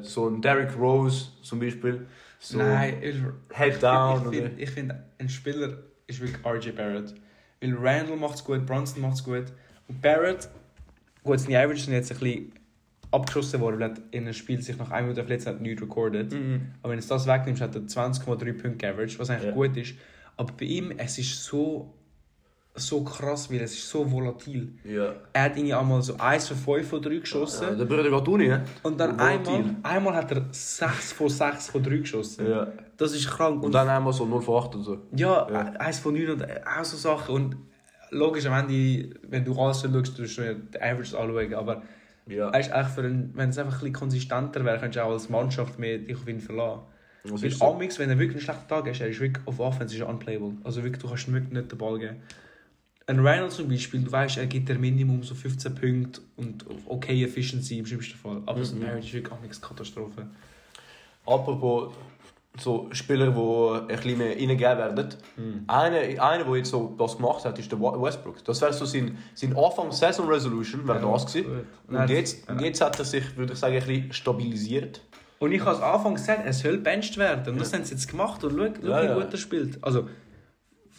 S2: äh, so ein Derrick Rose zum Beispiel? So
S1: Nein, ich,
S2: Head down
S1: ich, finde, ich finde, ein Spieler ist wirklich RJ Barrett. Weil Randall macht es gut, Bronson macht es gut. Und Barrett, gut, seine Averages sind jetzt ein bisschen abgeschossen worden, weil er in einem Spiel sich nach einem Minute verletzt hat, nichts recorded.
S2: Mhm.
S1: Aber wenn du das wegnimmst, hat er 20,3 Punkte Average, was eigentlich
S2: Ja.
S1: gut ist. Aber bei ihm, es ist so, so krass, weil es ist so volatil.
S2: Ja.
S1: Er hat irgendwie einmal so 1 von 5 von 3 geschossen.
S2: ja. Der Bruder geht Uni, ne?
S1: Und dann
S2: Volatil.
S1: einmal, einmal hat er 6 von 6 von 3 geschossen.
S2: Ja.
S1: Das ist krank.
S2: Und dann einmal so 0 von 8 und so.
S1: Ja,
S2: Ja.
S1: eins von neun und auch so Sachen. Und logisch, am Ende, wenn du alles schaust, du schon die Average anschauen. Aber
S2: Ja.
S1: weißt, echt für einen, wenn es einfach ein bisschen konsistenter wäre, könntest du auch als Mannschaft mehr dich auf ihn verlassen.
S2: Was
S1: Weil
S2: so?
S1: Amix, wenn er wirklich einen schlechten Tag hat, er ist wirklich auf Offense ist unplayable. Also wirklich, du kannst wirklich nicht den Ball geben. Ein Reynolds zum Beispiel, du weißt, er gibt dir Minimum so 15 Punkte und okay Efficiency im schlimmsten Fall. Aber so
S2: Mhm.
S1: Barrett ist wirklich Amix Katastrophe.
S2: Apropos so Spieler, die ein bisschen mehr reingegeben werden. Einer, einer, der jetzt so das gemacht hat, ist der Westbrook. Das wäre so sein, sein Anfang Saison Resolution, wäre das gewesen.
S1: gut.
S2: Und jetzt, und jetzt hat er sich, würde ich sagen, ein bisschen stabilisiert.
S1: Und ich habe am Anfang gesagt, er soll benched werden. Und das haben sie jetzt gemacht. Und schau, schau
S2: Ja,
S1: wie
S2: ja.
S1: gut er spielt. Also,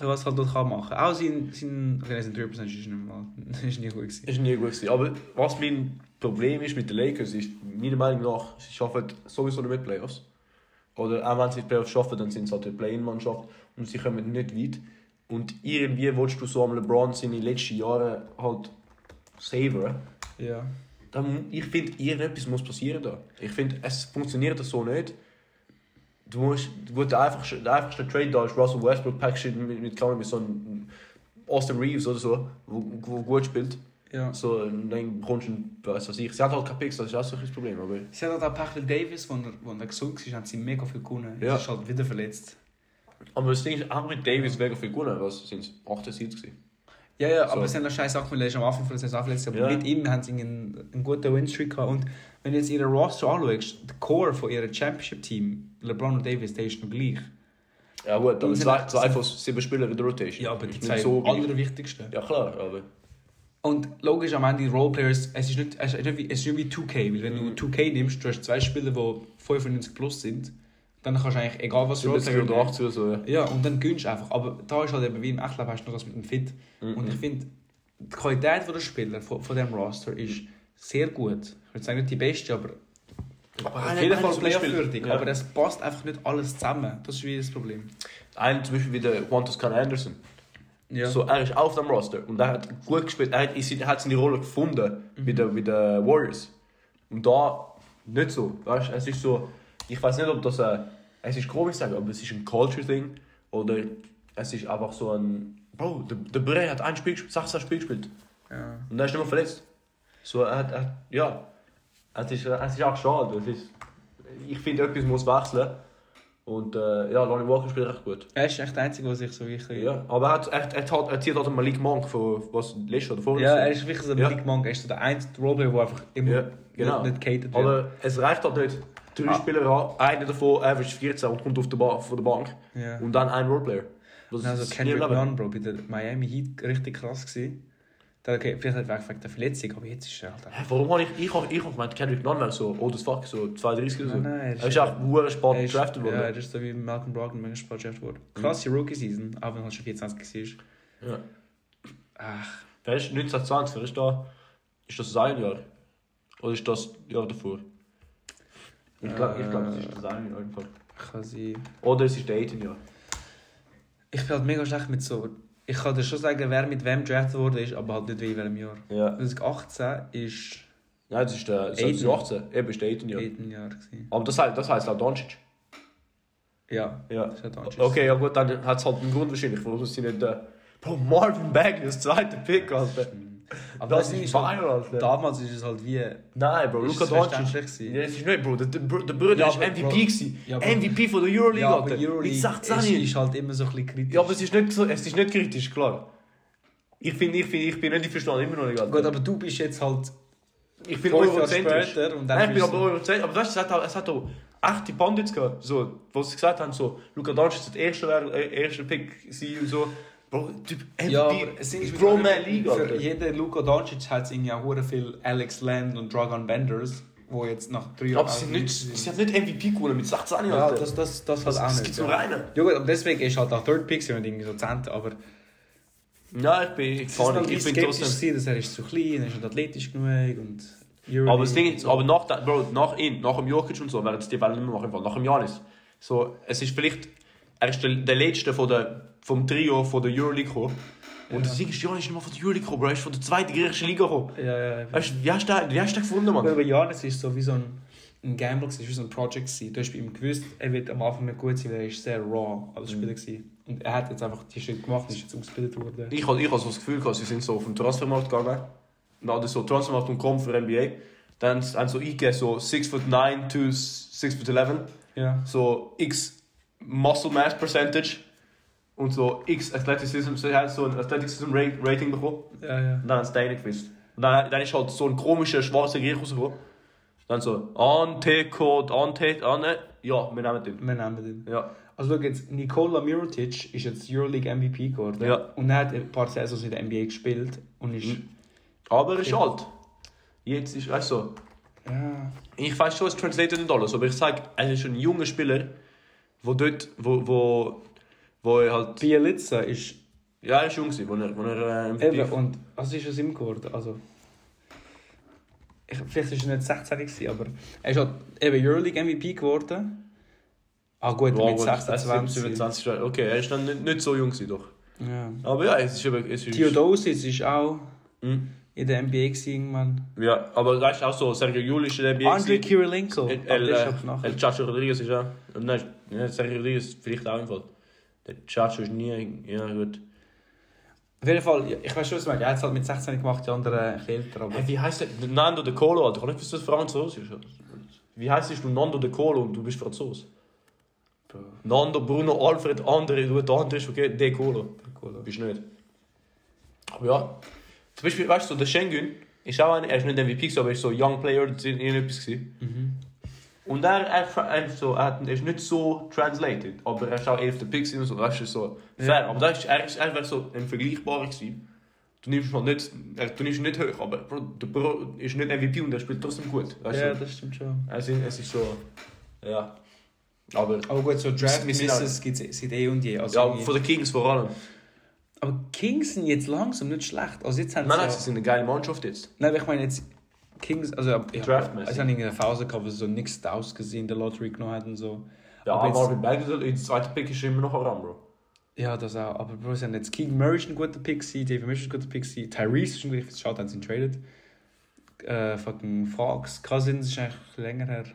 S1: was er halt dort kann machen Auch sein, sein, okay, sein 3% ist nicht mal, ist nie gut gewesen.
S2: Ist nie gut gewesen. Aber was mein Problem ist mit den Lakers, ist meiner Meinung nach, sie schaffen sowieso nicht mit Playoffs. Oder auch wenn sie die Playoffs schaffen, dann sind sie halt eine Play-In-Mannschaft und sie kommen nicht weit. Und irgendwie willst du so am LeBron seine letzten Jahre halt savern.
S1: Ja.
S2: Dann, ich finde, irgendetwas muss passieren da. Ich finde, es funktioniert so nicht. Du musst, wo der einfachste, der einfachste Trade da ist, Russell Westbrook packst du mit, mit, mit, so einem Austin Reeves oder so, wo, wo gut spielt.
S1: ja.
S2: So, dann bekommst du, einen- was weiß ich, sie hat halt keinen Picks, das ist auch so ein Problem, aber...
S1: Sie hat halt auch Pachel Davis, wo er, wo er gesund war, haben sie mega viel gewonnen.
S2: Ja.
S1: Ja. ist halt wieder verletzt.
S2: Aber das Ding ist, auch mit Davis mega viel gewonnen, was sind es? 78 gewesen.
S1: Ja, ja,
S2: So.
S1: aber es sind noch scheiß Sachen, weil er ist am Anfang von der Saison verletzt. Aber
S2: Ja.
S1: mit ihm haben sie einen, einen guten Winstreak gehabt. Und wenn du jetzt ihren Roster anschaust, der Core von ihrem Championship-Team, LeBron und Davis, der ist noch gleich.
S2: Ja gut, aber zwei, zwei von sieben Spielern in der Rotation.
S1: Ja, aber die zwei
S2: so
S1: allerwichtigsten.
S2: Ja klar, aber...
S1: Und logisch am Ende die Roleplayers, es ist nicht, es ist nicht wie, es ist nicht wie 2K, weil wenn
S2: Mhm.
S1: du 2K nimmst, du hast zwei Spieler, die 95 plus sind, dann kannst du eigentlich, egal was
S2: 70 oder
S1: nehmen.
S2: 80 oder so, ja.
S1: Ja, und dann gönnst du einfach. Aber da ist halt eben wie im Echtleben hast du noch das mit dem Fit.
S2: Mhm.
S1: Und ich finde, die Qualität der Spieler von, von diesem Roster ist sehr gut. Ich würde sagen, nicht die beste, aber
S2: Aber
S1: auf jeden Fall playoff-würdig.
S2: ja.
S1: Aber es passt einfach nicht alles zusammen. Das ist wie das Problem.
S2: Einer zum Beispiel wie der Juan Toscano Anderson.
S1: Ja.
S2: So, er ist auf dem Roster und er hat gut gespielt. Er hat, er hat seine Rolle gefunden bei den bei den Warriors. Und da nicht so. Weißt? Es ist so, ich weiß nicht, ob das ein, es ist komisch sagen, aber es ist ein Culture-Thing oder es ist einfach so ein. Bro, der, der Bray hat ein Spiel gespielt, 16 Spiele gespielt
S1: ja.
S2: und er ist nicht mehr verletzt. So, er hat, er, ja, es ist, es ist auch schade. Es ist, ich finde, etwas muss wechseln. Und äh, ja, Lonnie Walker spielt recht gut.
S1: Er ist echt der Einzige, der sich so wirklich...
S2: Ja, aber er, hat, er, er, hat, er zieht halt einen Malik Monk von was letztes oder vorletztes
S1: Ja, er ist wirklich so ein
S2: Ja.
S1: Big Monk. Er ist so der einzige Roleplayer, der einfach immer
S2: Ja, genau.
S1: nicht, nicht wird.
S2: Aber es reicht halt nicht. Drei
S1: Ah.
S2: Spieler haben, einer davon average 14 und kommt auf der ba von der Bank.
S1: ja.
S2: Und dann ein Roleplayer. Das
S1: also
S2: ist
S1: Kendrick. Nunn, Bro, bei der Miami Heat richtig krass gewesen. Da, okay, vielleicht halt weg wegen der Verletzung, aber jetzt ist er halt einfach...
S2: Warum habe ich, ich habe ich hab gemeint, Kendrick Nunn wäre so, oh das fuck, so 32 oder so.
S1: Nein, nein,
S2: er ist auch
S1: Er
S2: spät gedraftet
S1: ja,
S2: worden.
S1: er ist so wie Malcolm Brogdon manchmal spät gedraftet worden. Krasse Rookie-Season, auch wenn er schon 24 war.
S2: Ja.
S1: Ach,
S2: Wer ist 1920, wer ist da? Ist das sein Jahr? Oder ist das Jahr davor? Ich glaube, ich glaub, das ist das ein Jahr einfach.
S1: kann sein.
S2: Oder es ist der 18 Jahr.
S1: Ich bin halt mega schlecht mit so... Ich kann dir schon sagen, wer mit wem gedraftet worden ist, aber halt nicht wie in welchem Jahr.
S2: Ja.
S1: 2018 ist
S2: Nein, das ist der das ist
S1: 18.
S2: 18. Eben, ist der 18 Jahr.
S1: 18 Jahre. gewesen.
S2: Aber das heißt, das heißt auch Doncic.
S1: Ja,
S2: Ja.
S1: das hat Doncic.
S2: Okay, ja gut, dann hat es halt einen Grund wahrscheinlich, warum sie nicht. Äh, Bro, Marvin Bagley, das zweite Pick, Alter.
S1: Aber
S2: Das
S1: das
S2: ist
S1: halt,
S2: Alter.
S1: damals ist es halt wie...
S2: Nein, Bro, Luka Doncic. Ja, es ist nicht, Bro. Der, der, der Bruder
S1: Ja,
S2: ist MVP
S1: Bro.
S2: gewesen.
S1: Ja,
S2: MVP von der Euroleague,
S1: Ja, aber
S2: Alter.
S1: Euroleague
S2: Mit 16
S1: ist, ist halt immer so ein bisschen kritisch.
S2: Ja, aber es ist nicht, so, es ist nicht kritisch, klar. Ich, find, ich, find, ich bin nicht verstanden, immer noch nicht. Alter.
S1: Gut, aber du bist jetzt halt
S2: ich bin eurozentrisch. Nein, ich bin aber eurozentrisch. Aber weißt du, es hat auch, es hat auch echte Bandits gehabt, so, wo sie gesagt haben, so, Luka Doncic ist der erste, äh, erste Pick und so. Bro, Typ MVP,
S1: Ja, aber es
S2: man League,
S1: Für
S2: Alter.
S1: jeden Luka Doncic hat es auch hure viel Alex Land und Dragon Benders, wo jetzt nach drei Jahren...
S2: Aber sie sind nicht, sie haben nicht MVP gewonnen mit 16 Jahren,
S1: Ja,
S2: Alter.
S1: das, das, das halt
S2: das,
S1: auch
S2: das
S1: nicht.
S2: gibt's
S1: ja.
S2: nur einen.
S1: Ja gut, aber deswegen ist halt auch Third Pick und irgendwie so 10. Aber
S2: Ja, ich bin, ich
S1: es halt wie
S2: ich bin
S1: skeptisch gewesen, dass er ist zu klein, er ist nicht athletisch genug und... Euroleague
S2: Aber das Ding ist, aber nach, Bro, nach ihm, nach dem Jokic und so, werden sie die Welle nicht mehr machen, nach dem Janis. So, es ist vielleicht, er ist der, der letzte von der, vom Trio von der Euroleague gekommen. Und Ding ist, Janis ist nicht mal von der Euroleague gekommen, Bro, er ist von der zweiten griechischen Liga gekommen.
S1: Ja, ja, ja.
S2: Weißt wie hast du wie hast du den gefunden, Mann?
S1: Aber Janis ist so wie so ein, ein Gamble, gewesen, wie so ein Project. Gewesen. Du hast bei ihm gewusst, er wird am Anfang nicht gut sein, weil er ist sehr raw als Spieler gewesen. Und er hat jetzt einfach die Schritte gemacht und ist jetzt ausgebildet worden.
S2: Ich habe ich so das Gefühl gehabt, sie sind so auf den Transfermarkt gegangen. Dann so Transfermarkt.com für NBA. Dann haben so eingegeben, so 6 foot 9 to 6 foot 11.
S1: Ja.
S2: so X Muscle Mass Percentage und so X Athleticism, hat so ein Athleticism Ra- Rating bekommen.
S1: Ja, ja.
S2: Und dann haben sie den gewusst. Und dann, dann ist halt so ein komischer schwarzer Griech rausgekommen. Dann so, Ante-Code, Ante, Ane, ja, wir nehmen den.
S1: Wir nehmen den.
S2: Ja.
S1: Also schau jetzt, Nikola Mirotic ist jetzt Euroleague MVP geworden.
S2: Ja.
S1: Und er hat ein paar Saisons in der NBA gespielt und ist...
S2: Mhm. Aber er ist alt. Jetzt ist, weißt du, so,
S1: Ja.
S2: ich weiß schon, es translated nicht alles, aber ich sage, er ist ein junger Spieler, wo dort, wo, wo, wo er halt,
S1: Bielitsa ist...
S2: ja, er ist jung wo er, wo er äh, MVP
S1: Eben, und was ist aus ihm geworden? Also... Ich, vielleicht ist er nicht 16 gewesen, aber er ist halt eben Euroleague MVP geworden. Ah gut,
S2: Ja,
S1: mit
S2: gut,
S1: 26.
S2: 27, okay, er ist dann nicht, nicht so jung gewesen, doch.
S1: Ja.
S2: Aber ja, es ist eben, es ist...
S1: Theodosis ist auch
S2: Mhm.
S1: in der NBA gewesen, irgendwann.
S2: Ja, aber da ist auch so, Sergio Julic in der NBA
S1: Andre. Kirilenko.
S2: El, El,
S1: nachher.
S2: El Chacho Rodriguez ist auch... Nein, ja, Sergio Rodriguez vielleicht auch im Fall. Ist nie... Ja, gut.
S1: Auf jeden Fall, ich weiß schon, was du meinst. Er hat es halt mit 16 gemacht, die anderen ein bisschen älter. Aber
S2: Hey, wie heißt der? Nando De Colo, Alter. Ich nicht dass das Franzose ist. Wie heißt du Nando De Colo und du bist Franzose? Nando, Bruno, Alfred, Andre, du der andere ist okay, De Colo. Du bist nicht. Aber ja. Zum Beispiel, weißt du, der Schengen ist auch ein, er ist nicht MVP, aber er ist so Young Player, irgendetwas gewesen.
S1: Mhm.
S2: Und er, er, er, so, er, ist nicht so translated, aber er ist auch 11. Pick gewesen und so, weißt du, so fair.
S1: Ja.
S2: Aber das ist, er ist einfach so ein vergleichbarer gewesen. Du nimmst mal nicht, er, du nimmst nicht hoch, aber Bro, der Bro ist nicht MVP und er spielt trotzdem gut. Weißt
S1: ja,
S2: du?
S1: das stimmt schon.
S2: Ist, es ist so, ja. Aber,
S1: Aber gut, so Draft
S2: sind
S1: Misses gibt es seit eh und je. Also
S2: ja, von den Kings vor allem.
S1: aber Kings sind jetzt langsam nicht schlecht. Also jetzt haben
S2: Nein, nein,
S1: ja-
S2: sie sind eine geile Mannschaft jetzt.
S1: Nein, ich meine jetzt Kings, also ich
S2: Draftmäßig.
S1: Ich habe eine Phase gehabt, wo sie so nichts Staus gesehen in der Lottery genommen hat und so.
S2: Ja,
S1: Aber
S2: Marvin Bagley, der zweiten Pick ist immer noch ein Ram, Bro.
S1: Ja, das auch. Aber Bro, sie haben jetzt King Murray ist ein guter Pick gewesen, David Mish ist ein guter Pick gewesen, Tyrese ist ein guter Pick, schaut, haben sie ihn traded. Äh, fucking Fox, Cousins ist eigentlich länger her.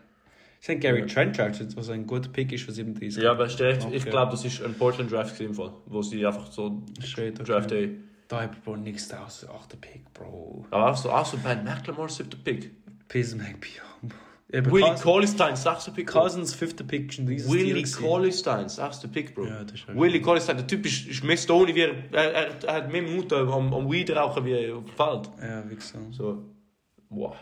S1: Sie haben Gary
S2: Ja.
S1: Trent drafted, was ein guter Pick ist für 37.
S2: Ja, aber ich
S1: Okay.
S2: glaube, das ist ein Portland Draft gewesen wo sie einfach so
S1: Straight, okay.
S2: Draft Day.
S1: Da hat Bro nichts Staus, 8. Pick, Bro.
S2: Aber auch so, auch so Ben McLemore, siebter Pick.
S1: Piss McBeal. Eben
S2: Willie
S1: Cousins,
S2: Cauley-Stein, sechster Pick. Bro.
S1: Cousins, 5. Pick, ist ein riesen
S2: Willie. Cauley-Stein, sechster Pick, Bro.
S1: Ja, das ist
S2: Willie Cauley-Stein, der Typ ist, ist mehr Stoney, wie er, er, er, er hat mehr Minuten am, am Weed rauchen wie auf dem Feld.
S1: Ja, wie gesagt.
S2: So, wow.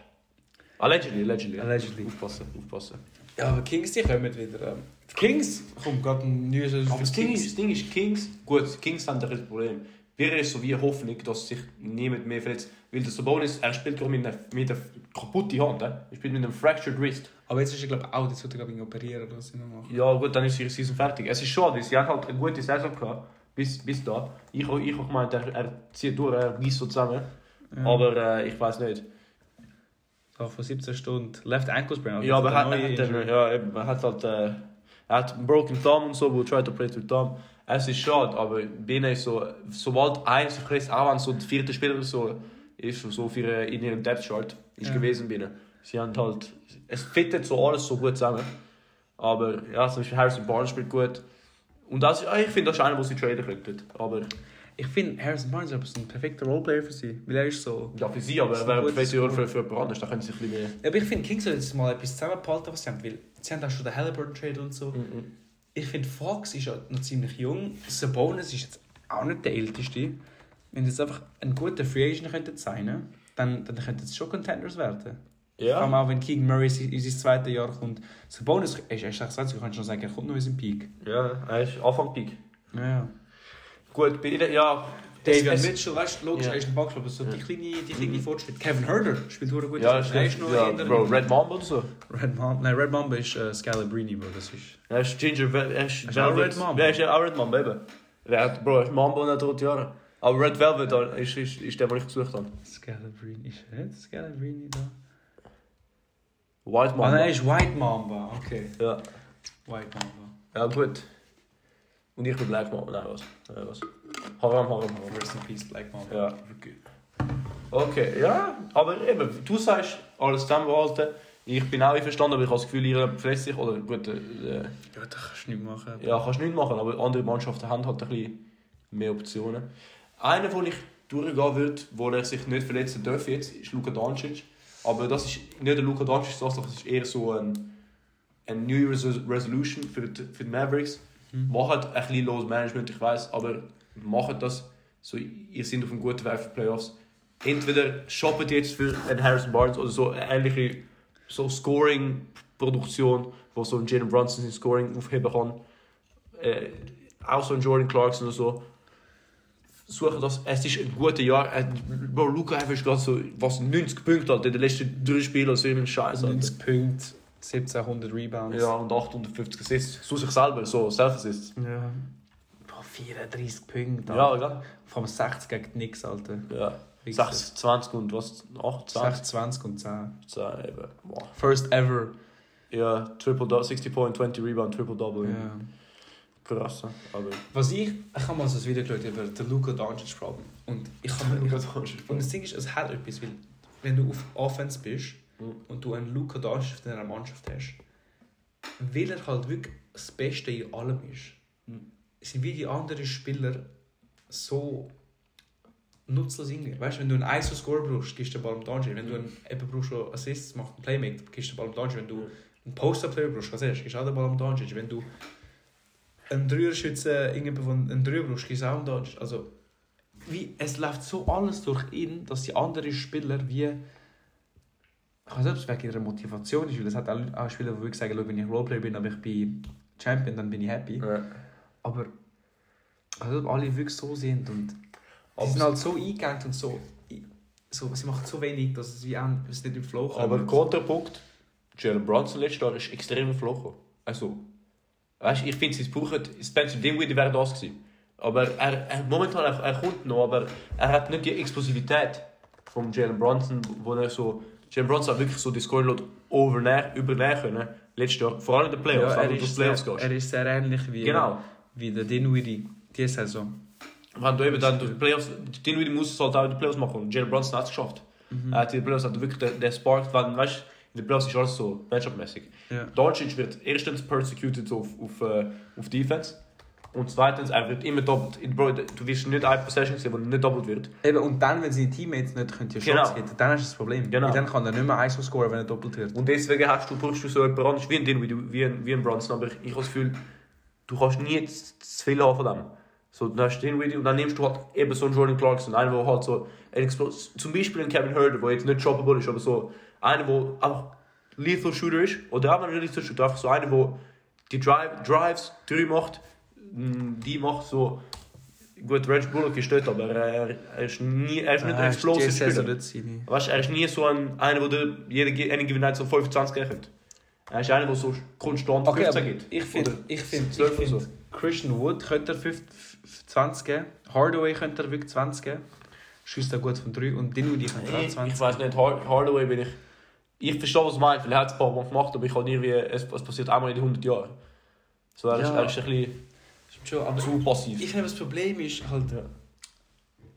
S2: Allegedly, allegedly.
S1: Allegedly.
S2: Aufpassen, aufpassen.
S1: Ja, aber Kings, die kommen wieder. ähm, Kings kommt gerade ein neues
S2: Aber das Ding ist, das Ding ist, Kings, gut, Kings haben doch ein Problem. Wäre es so wie eine Hoffnung, dass sich niemand mehr verletzt. Weil der Sabonis, er spielt gerade mit einer, mit einer kaputten Hand. He? Er spielt mit einem fractured wrist.
S1: Aber jetzt ist er, glaube ich, auch, jetzt wird er, glaube ich, operieren oder was noch machen.
S2: Ja gut, dann ist ihre Season fertig. Es ist schade, sie haben halt eine gute Saison gehabt. Bis, bis da. Ich habe ich gemeint, er, er zieht durch, er gießt so zusammen.
S1: Ja.
S2: Aber äh, ich weiß nicht.
S1: So, vor 17 Stunden. Left Ankle Sprain. also
S2: Ja, aber er hat, hat, ja, er hat halt äh, er hat einen broken thumb und so, wo try to play through thumb. Es ist schade, aber Bene ist so, sobald eins auch wenn so der vierte Spieler so ist, so für ihre- in ihrem Depth Chart ist
S1: Ja.
S2: gewesen Bene. Sie haben halt, es fittet so alles so gut zusammen. Aber ja, zum Beispiel Harrison Barnes spielt gut. Und das, ja, ich finde, das ist einer, der sie traden könnte. Aber
S1: Ich finde, Harrison Barnes ist ein perfekter Roleplayer für sie. Weil er ist so...
S2: ja, für sie, aber er wäre
S1: ein gutes
S2: perfekt für, für, jemand anderes, da können sie sich ein bisschen mehr.
S1: Ja, aber ich finde, Kings soll jetzt mal etwas zusammenbehalten, was sie haben. Weil sie haben auch schon den Halliburton Trade und so.
S2: Mhm.
S1: Ich finde, Fox ist ja noch ziemlich jung. Sabonis ist jetzt auch nicht der Älteste. Wenn jetzt einfach einen guten Free Agent könnten sein dann, dann könnten sie schon Contenders werden. Vor allem
S2: Ja,
S1: auch wenn Keegan Murray in in sein zweites Jahr kommt. Sabonis ist erst 26, kannst du schon sagen, er kommt noch in seinen Peak.
S2: ja, er ist Anfang Peak.
S1: Ja.
S2: Gut, bei ja. Es-
S1: Mitchell, weißt du, logisch,
S2: Ja.
S1: er ist ein so die kleine, die kleine Fortschritt. Kevin Herder spielt hure gut.
S2: Ja,
S1: er
S2: stimmt.
S1: ist noch
S2: ja, Bro, Red Mamba oder so.
S1: Red Mamba. Nein, Red Mamba ist äh, Scalabrini, Bro. Das ist.
S2: Er ist Ginger, er ist
S1: Ist auch. Red Mamba?
S2: Ja, ist ja auch Red Mamba, eben. Er hat, Bro, er ist Mamba und er hat rote Jahre. Aber Red Velvet da ist, ist, ist der, den ich gesucht habe.
S1: Scalabrini. Ist er Scalabrini da?
S2: White
S1: Ah,
S2: Mamba.
S1: nein, ist White Mamba. Okay.
S2: Ja.
S1: White Mamba.
S2: ja, gut. Und ich bin Black Mamba, nein, was? Ja, was? Haram, Haram, Haram.
S1: Rest in Peace, Black Mamba.
S2: Ja. Okay, ja, aber eben, du sagst, alles zusammenbehalten. Ich bin auch einverstanden, aber ich habe das Gefühl, ihr verletzt sich. Oder gut, äh,
S1: Ja, da kannst du nicht machen.
S2: Ja, kannst du nicht machen, aber andere Mannschaften haben halt ein bisschen mehr Optionen. Einer, wo ich durchgehen würde, wo er sich nicht verletzen darf jetzt, ist Luka Doncic. Aber das ist nicht der Luka Doncic, das ist eher so ein, ein New Year's Resolution für die, für die Mavericks.
S1: Mhm.
S2: Macht ein bisschen Load Management, ich weiß, aber macht das. So, ihr seid auf einem guten Weg für die Playoffs. Entweder shoppt jetzt für einen Harrison Barnes oder so eine ähnliche so Scoring-Produktion, wo so ein Jalen Brunson sein Scoring aufheben kann. Äh, auch so ein Jordan Clarkson oder so. Suchen das. Es ist ein gutes Jahr. Äh, Bro, Luca einfach gerade so was 90 Punkte hat in den letzten drei Spielen. Also irgendein Scheiß. Alter.
S1: 90 Punkte, 1700 Rebounds.
S2: Ja, und 850 Assists. Zu sich selber, so Self-Assists.
S1: Ja. Boah, 34 Punkte.
S2: Ja,
S1: Alter.
S2: gell?
S1: Vor allem 60 gegen Knicks, Alter.
S2: Ja.
S1: Wichser.
S2: 6, 20 und was? 8, 20?
S1: 6, 20 und 10.
S2: 10 eben. Boah.
S1: First ever.
S2: Ja, triple double, 60 Point, 20 Rebound, triple double.
S1: Ja.
S2: Krass, ne? aber.
S1: Was ich, ich habe mal so ein Video geschaut über den Luka Doncic Problem. Und ich habe Und das Ding ist, es hat etwas, weil wenn du auf Offense bist
S2: Mhm.
S1: und du einen Luka Doncic in einer Mannschaft hast, weil er halt wirklich das Beste in allem ist,
S2: Mhm.
S1: Sind wie die anderen Spieler so nutzlos irgendwie. Weißt du, wenn du einen ISO-Score brauchst, gibst du den Ball am Doncic. Wenn du einen, eben brauchst, der Assists macht, einen Playmaker, gibst du den Ball am Doncic. Wenn du einen Post-Up-Player brauchst, was erst, gibst du auch den Ball am Doncic. Wenn du einen Dreierschützen, irgendjemand, einen Dreier brauchst, gibst du auch am Doncic. Also, wie, es läuft so alles durch ihn, dass die anderen Spieler wie. Ich weiß nicht, ob es wegen ihrer Motivation ist, weil es hat auch Spieler, die wirklich sagen, «Schau, wenn ich Roleplayer bin, aber ich bin Champion, dann bin ich happy.
S2: Ja.
S1: Aber also, ob alle wirklich so sind und
S2: Aber
S1: sind
S2: es-
S1: halt so eingegangen und so, so. Sie machen so wenig, dass es wie auch, es nicht im Flow kommt.
S2: Aber Konterpunkt, Jalen Brunson letztes Jahr ist extrem im Flow gekommen. Also, weißt du, ich finde, sie brauchen, Spencer Dinwiddie wäre das gewesen. Aber er, er, momentan, er, er kommt noch, aber er hat nicht die Explosivität von Jalen Brunson, wo er so, Jalen Brunson hat wirklich so die overnehmen, übernehmen können, letztes Jahr, vor allem in den Playoffs,
S1: ja, er, ist sehr, er ist sehr ähnlich wie,
S2: Genau.
S1: Wie der Dinwiddie diese Saison.
S2: Wenn du eben dann durch die Playoffs, Dinwiddie muss es halt auch die Playoffs machen und Jalen Brunson hat es geschafft.
S1: Mhm.
S2: Er hat den Playoffs hat wirklich den, den Spark, wenn, weißt du, in den Playoffs ist alles so matchup-mäßig.
S1: Ja.
S2: Doncic wird erstens persecuted auf, auf, äh, auf Defense und zweitens er wird immer doppelt. Bro, du wirst nicht eine Possession sehen, wo nicht doppelt wird.
S1: Eben, und dann, wenn seine Teammates nicht können, die Shots
S2: Genau.
S1: hitten, dann hast du das Problem.
S2: Genau.
S1: Weil Dann kann er nicht mehr ISO scoren, wenn er doppelt wird.
S2: Und deswegen hast du, brauchst du so jemanden anderes wie ein Dinwiddie, wie ein, wie ein Brunson, aber ich, ich habe das Gefühl, du kannst nie zu viel haben von dem. So, dann hast du Dinwiddie und dann nimmst du halt eben so einen Jordan Clarkson, einen, der halt so, ein zum Beispiel einen Kevin Herder, der jetzt nicht droppable ist, aber so einer, der einfach lethal Shooter ist, oder auch er lethal Shooter, einfach so einer, der die Drive, Drives, macht, mm, die macht so gut, Reggie Bullock ist dort, aber er, er ist nie, er ist nicht ein
S1: Ah,
S2: explosive
S1: die Saison
S2: Spieler. Weißt er ist nie so ein, einer, der jeder eine gewinnt so 25 kriegt. Er ist einer, der so konstant
S1: Okay,
S2: 15
S1: aber
S2: gibt.
S1: ich finde, ich finde, ich
S2: 12 oder
S1: finde
S2: so.
S1: Christian Wood könnte er 50, 20 geben. Hardaway könnte er wirklich 20 geben. Schießt er gut von 3 und Dinwiddie könnte er auch
S2: Ich,
S1: 20
S2: ich weiß nicht, Hard- Hardaway bin ich. Ich verstehe, was er meint, weil er hat es ein paar Mal gemacht, aber ich habe irgendwie, es, es passiert einmal in den 100 Jahren. So, er, ist,
S1: Ja.
S2: er ist ein bisschen
S1: Schon, aber
S2: zu passiv.
S1: ich finde, das Problem ist halt,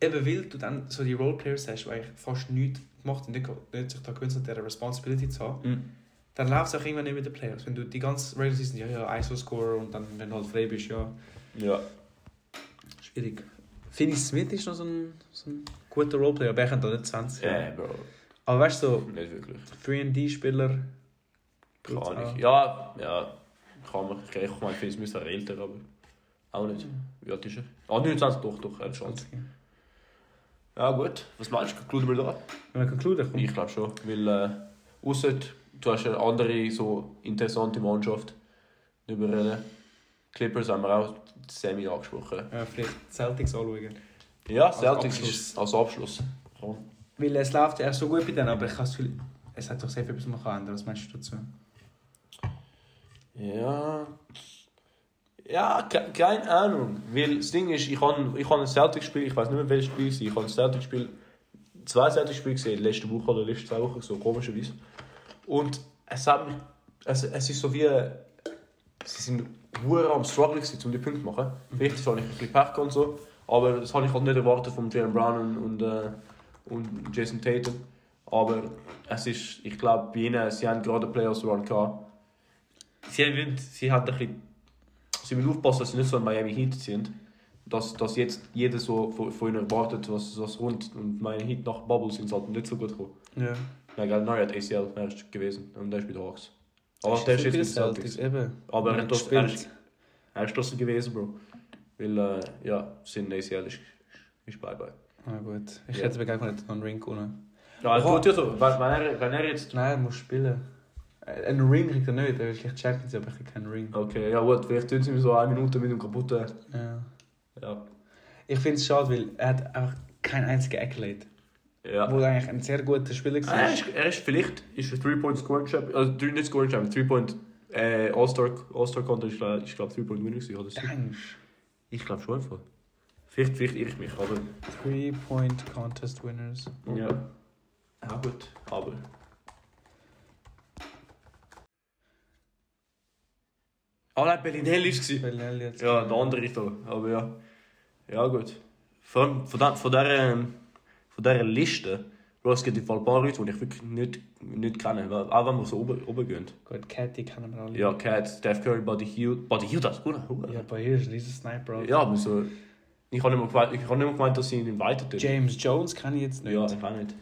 S1: eben weil du dann so die Roleplayers hast, die eigentlich fast nichts gemacht und nicht, nicht sich da gewöhnt sind, diese Responsibility zu haben,
S2: Mhm.
S1: Dann läuft es auch irgendwann nicht mit den Players. Wenn du die ganze Regular Season, ja, ja, ISO-Scorer und dann, wenn du halt frei bist, ja,
S2: Ja.
S1: schwierig. Finney Smith ist noch so ein, so ein guter Roleplayer, aber er kann da nicht 20.
S2: Ja, Bro.
S1: Aber weißt du, so
S2: Nicht wirklich.
S1: 3D-Spieler.
S2: Keine
S1: Gut,
S2: Ahnung.
S1: ah.
S2: Ja, ja. Kann man. Ich meine, ich es müsste er älter, aber. Auch nicht. Wie alt ist er? Ah, 29, doch, doch, er hat Chance. Ja, gut. Was meinst du? Concluden wir da?
S1: Wenn wir concluden, komm.
S2: Ich glaube schon. Weil, äh, ausser du hast eine andere so interessante Mannschaft über äh, Clippers haben wir auch Semi angesprochen.
S1: Ja, vielleicht Celtics anschauen.
S2: Ja,
S1: Als
S2: Celtics
S1: Abschluss.
S2: ist als Abschluss. Ja.
S1: Weil es läuft erst so gut bei denen, aber ich habe es hat doch sehr viel, was man kann ändern. Was meinst du dazu?
S2: Ja. Ja, ke keine Ahnung. Weil das Ding ist, ich habe ich hab ein Celtics-Spiel, ich weiß nicht mehr welches Spiel es war, ich habe ein Celtics-Spiel, zwei Celtics-Spiele gesehen, letzte Woche oder letzte zwei Wochen, so komischerweise. Und es hat mich, es, es ist so wie, sie sind hure am Struggle gewesen, um die Punkte zu machen. Richtig habe ich ein bisschen Pech und so, aber das habe ich halt nicht erwartet von Jalen Brown und, und, äh, und Jason Tatum. Aber es ist, ich glaube, bei ihnen, sie haben gerade einen Playoffs-Run gehabt. Sie, haben, sie hat ein bisschen, sie müssen aufpassen, dass sie nicht so ein Miami Heat sind. Dass, dass jetzt jeder so von, von ihnen erwartet, was, was rund und meine Heat nach Bubble sind halt nicht so gut gekommen.
S1: Ja.
S2: Nein, gerade Neuer hat ACL er ist gewesen und der spielt Hawks. Aber der ist jetzt mit Celtics.
S1: Eben.
S2: Aber er, hat das, er, ist, er ist trotzdem gewesen, Bro. Weil, äh, ja, sein ACL ist, ist bye bye.
S1: Ah, gut. Ich
S2: Ja.
S1: hätte mir gerne noch einen Ring gewonnen.
S2: Ja,
S1: Oha.
S2: tut ja so. Wenn er, wenn er jetzt.
S1: Nein, er muss spielen. Äh, Einen Ring kriegt er nicht, er ist vielleicht Champions, aber ich kriege keinen Ring.
S2: Okay, ja gut, vielleicht tun sie mir so eine Minute mit dem kaputten.
S1: Ja.
S2: Ja.
S1: Ich finde es schade, weil er hat einfach keinen einzigen Accolade.
S2: Ja.
S1: Wo er eigentlich ein sehr guter Spieler
S2: Ah,
S1: war.
S2: er, ist, er ist vielleicht ist ein 3-Point-Scoring-Champion, also nicht Scoring-Champion, 3-Point äh, All-Star All Contest, ich glaube, ich glaub, 3-Point-Winner gewesen, oder so.
S1: Denkst
S2: Ich glaube schon einfach. Vielleicht, vielleicht irre ich mich, aber...
S1: Three-Point Contest Winners.
S2: Ja. Ja gut, aber... Ah nein, Bellinelli war es.
S1: Bellinelli jetzt.
S2: Ja, der andere ist da, aber ja. Ja gut. Allem von, der, von, dieser, von dieser Liste, Bro, es gibt ein paar Leute, die ich wirklich nicht, nicht kenne, weil- auch wenn wir so oben, oben gehen.
S1: Gut, Catty kennen wir alle.
S2: Ja, Cat, Steph Curry, Buddy Hield. Buddy Hield, das ist gut.
S1: Ja, bei hier ist ein riesen Sniper.
S2: Ja, aber so... Ich habe nicht mehr gemeint, ich habe nicht mehr gemeint dass sie ihn weiter tun.
S1: James Jones kenne ich jetzt nicht.
S2: Ja, ich auch nicht.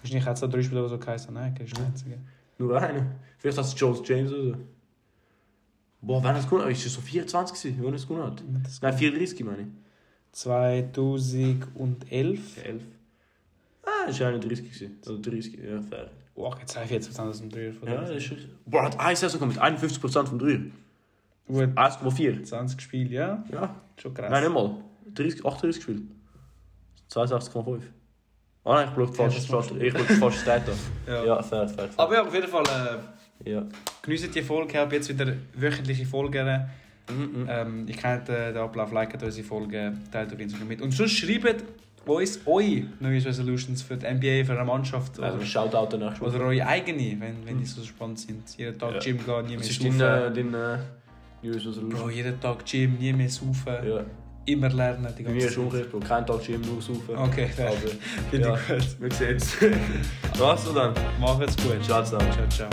S1: Wahrscheinlich hat es auch drei Spieler, die so geheißen Nein, kein der einzige.
S2: Nur einer. Vielleicht hat es Jones James oder so. Boah, wann hat es gewonnen? Ist es so 24 gewesen, wann es gewonnen hat? Nein, 34 meine ich.
S1: 2011.
S2: 11. Ah, ist 31 gewesen. Oder 30, ja, fair.
S1: Wow, jetzt 42% aus dem Dreier von
S2: Ja, das ist... Boah, hat eine Saison mit 51% vom Dreier.
S1: Gut,
S2: 1,4.
S1: 20 Spiele, ja.
S2: Ja.
S1: Schon krass.
S2: Nein, nicht mal. 30, 38 Spiele. 62,5. Ah nein, ich
S1: das
S2: fast,
S1: machst
S2: ich Stat an.
S1: Ja.
S2: Ja, fair, fair, fair.
S1: Aber ja, auf jeden Fall äh,
S2: Ja.
S1: geniessen die Folge. Ich habe jetzt wieder wöchentliche Folgen.
S2: Mhm.
S1: Ähm, ich kenne den, Ablauf, liket unsere Folgen, teilt auf Instagram mit. Und sonst schreibt uns eure neue Resolutions für die NBA, für eine Mannschaft. Oder,
S2: Also, Shoutout an nächste Woche.
S1: oder eure eigene, wenn, wenn die so spannend sind. Jeden Tag
S2: Ja.
S1: Gym gehen, nie mehr
S2: Was ist
S1: saufen.
S2: dein, dein New Resolution?
S1: Bro, jeden Tag Gym, nie mehr saufen.
S2: Ja.
S1: Immer lernen, die
S2: Bei
S1: ganze
S2: mir ist umgekehrt, Bro. Kein Tag Gym, nur saufen.
S1: Okay, fair.
S2: Aber,
S1: Finde
S2: ja,
S1: ich gut.
S2: wir sehen es. Was, so dann?
S1: Macht's gut.
S2: Ciao zusammen.
S1: Ciao, ciao.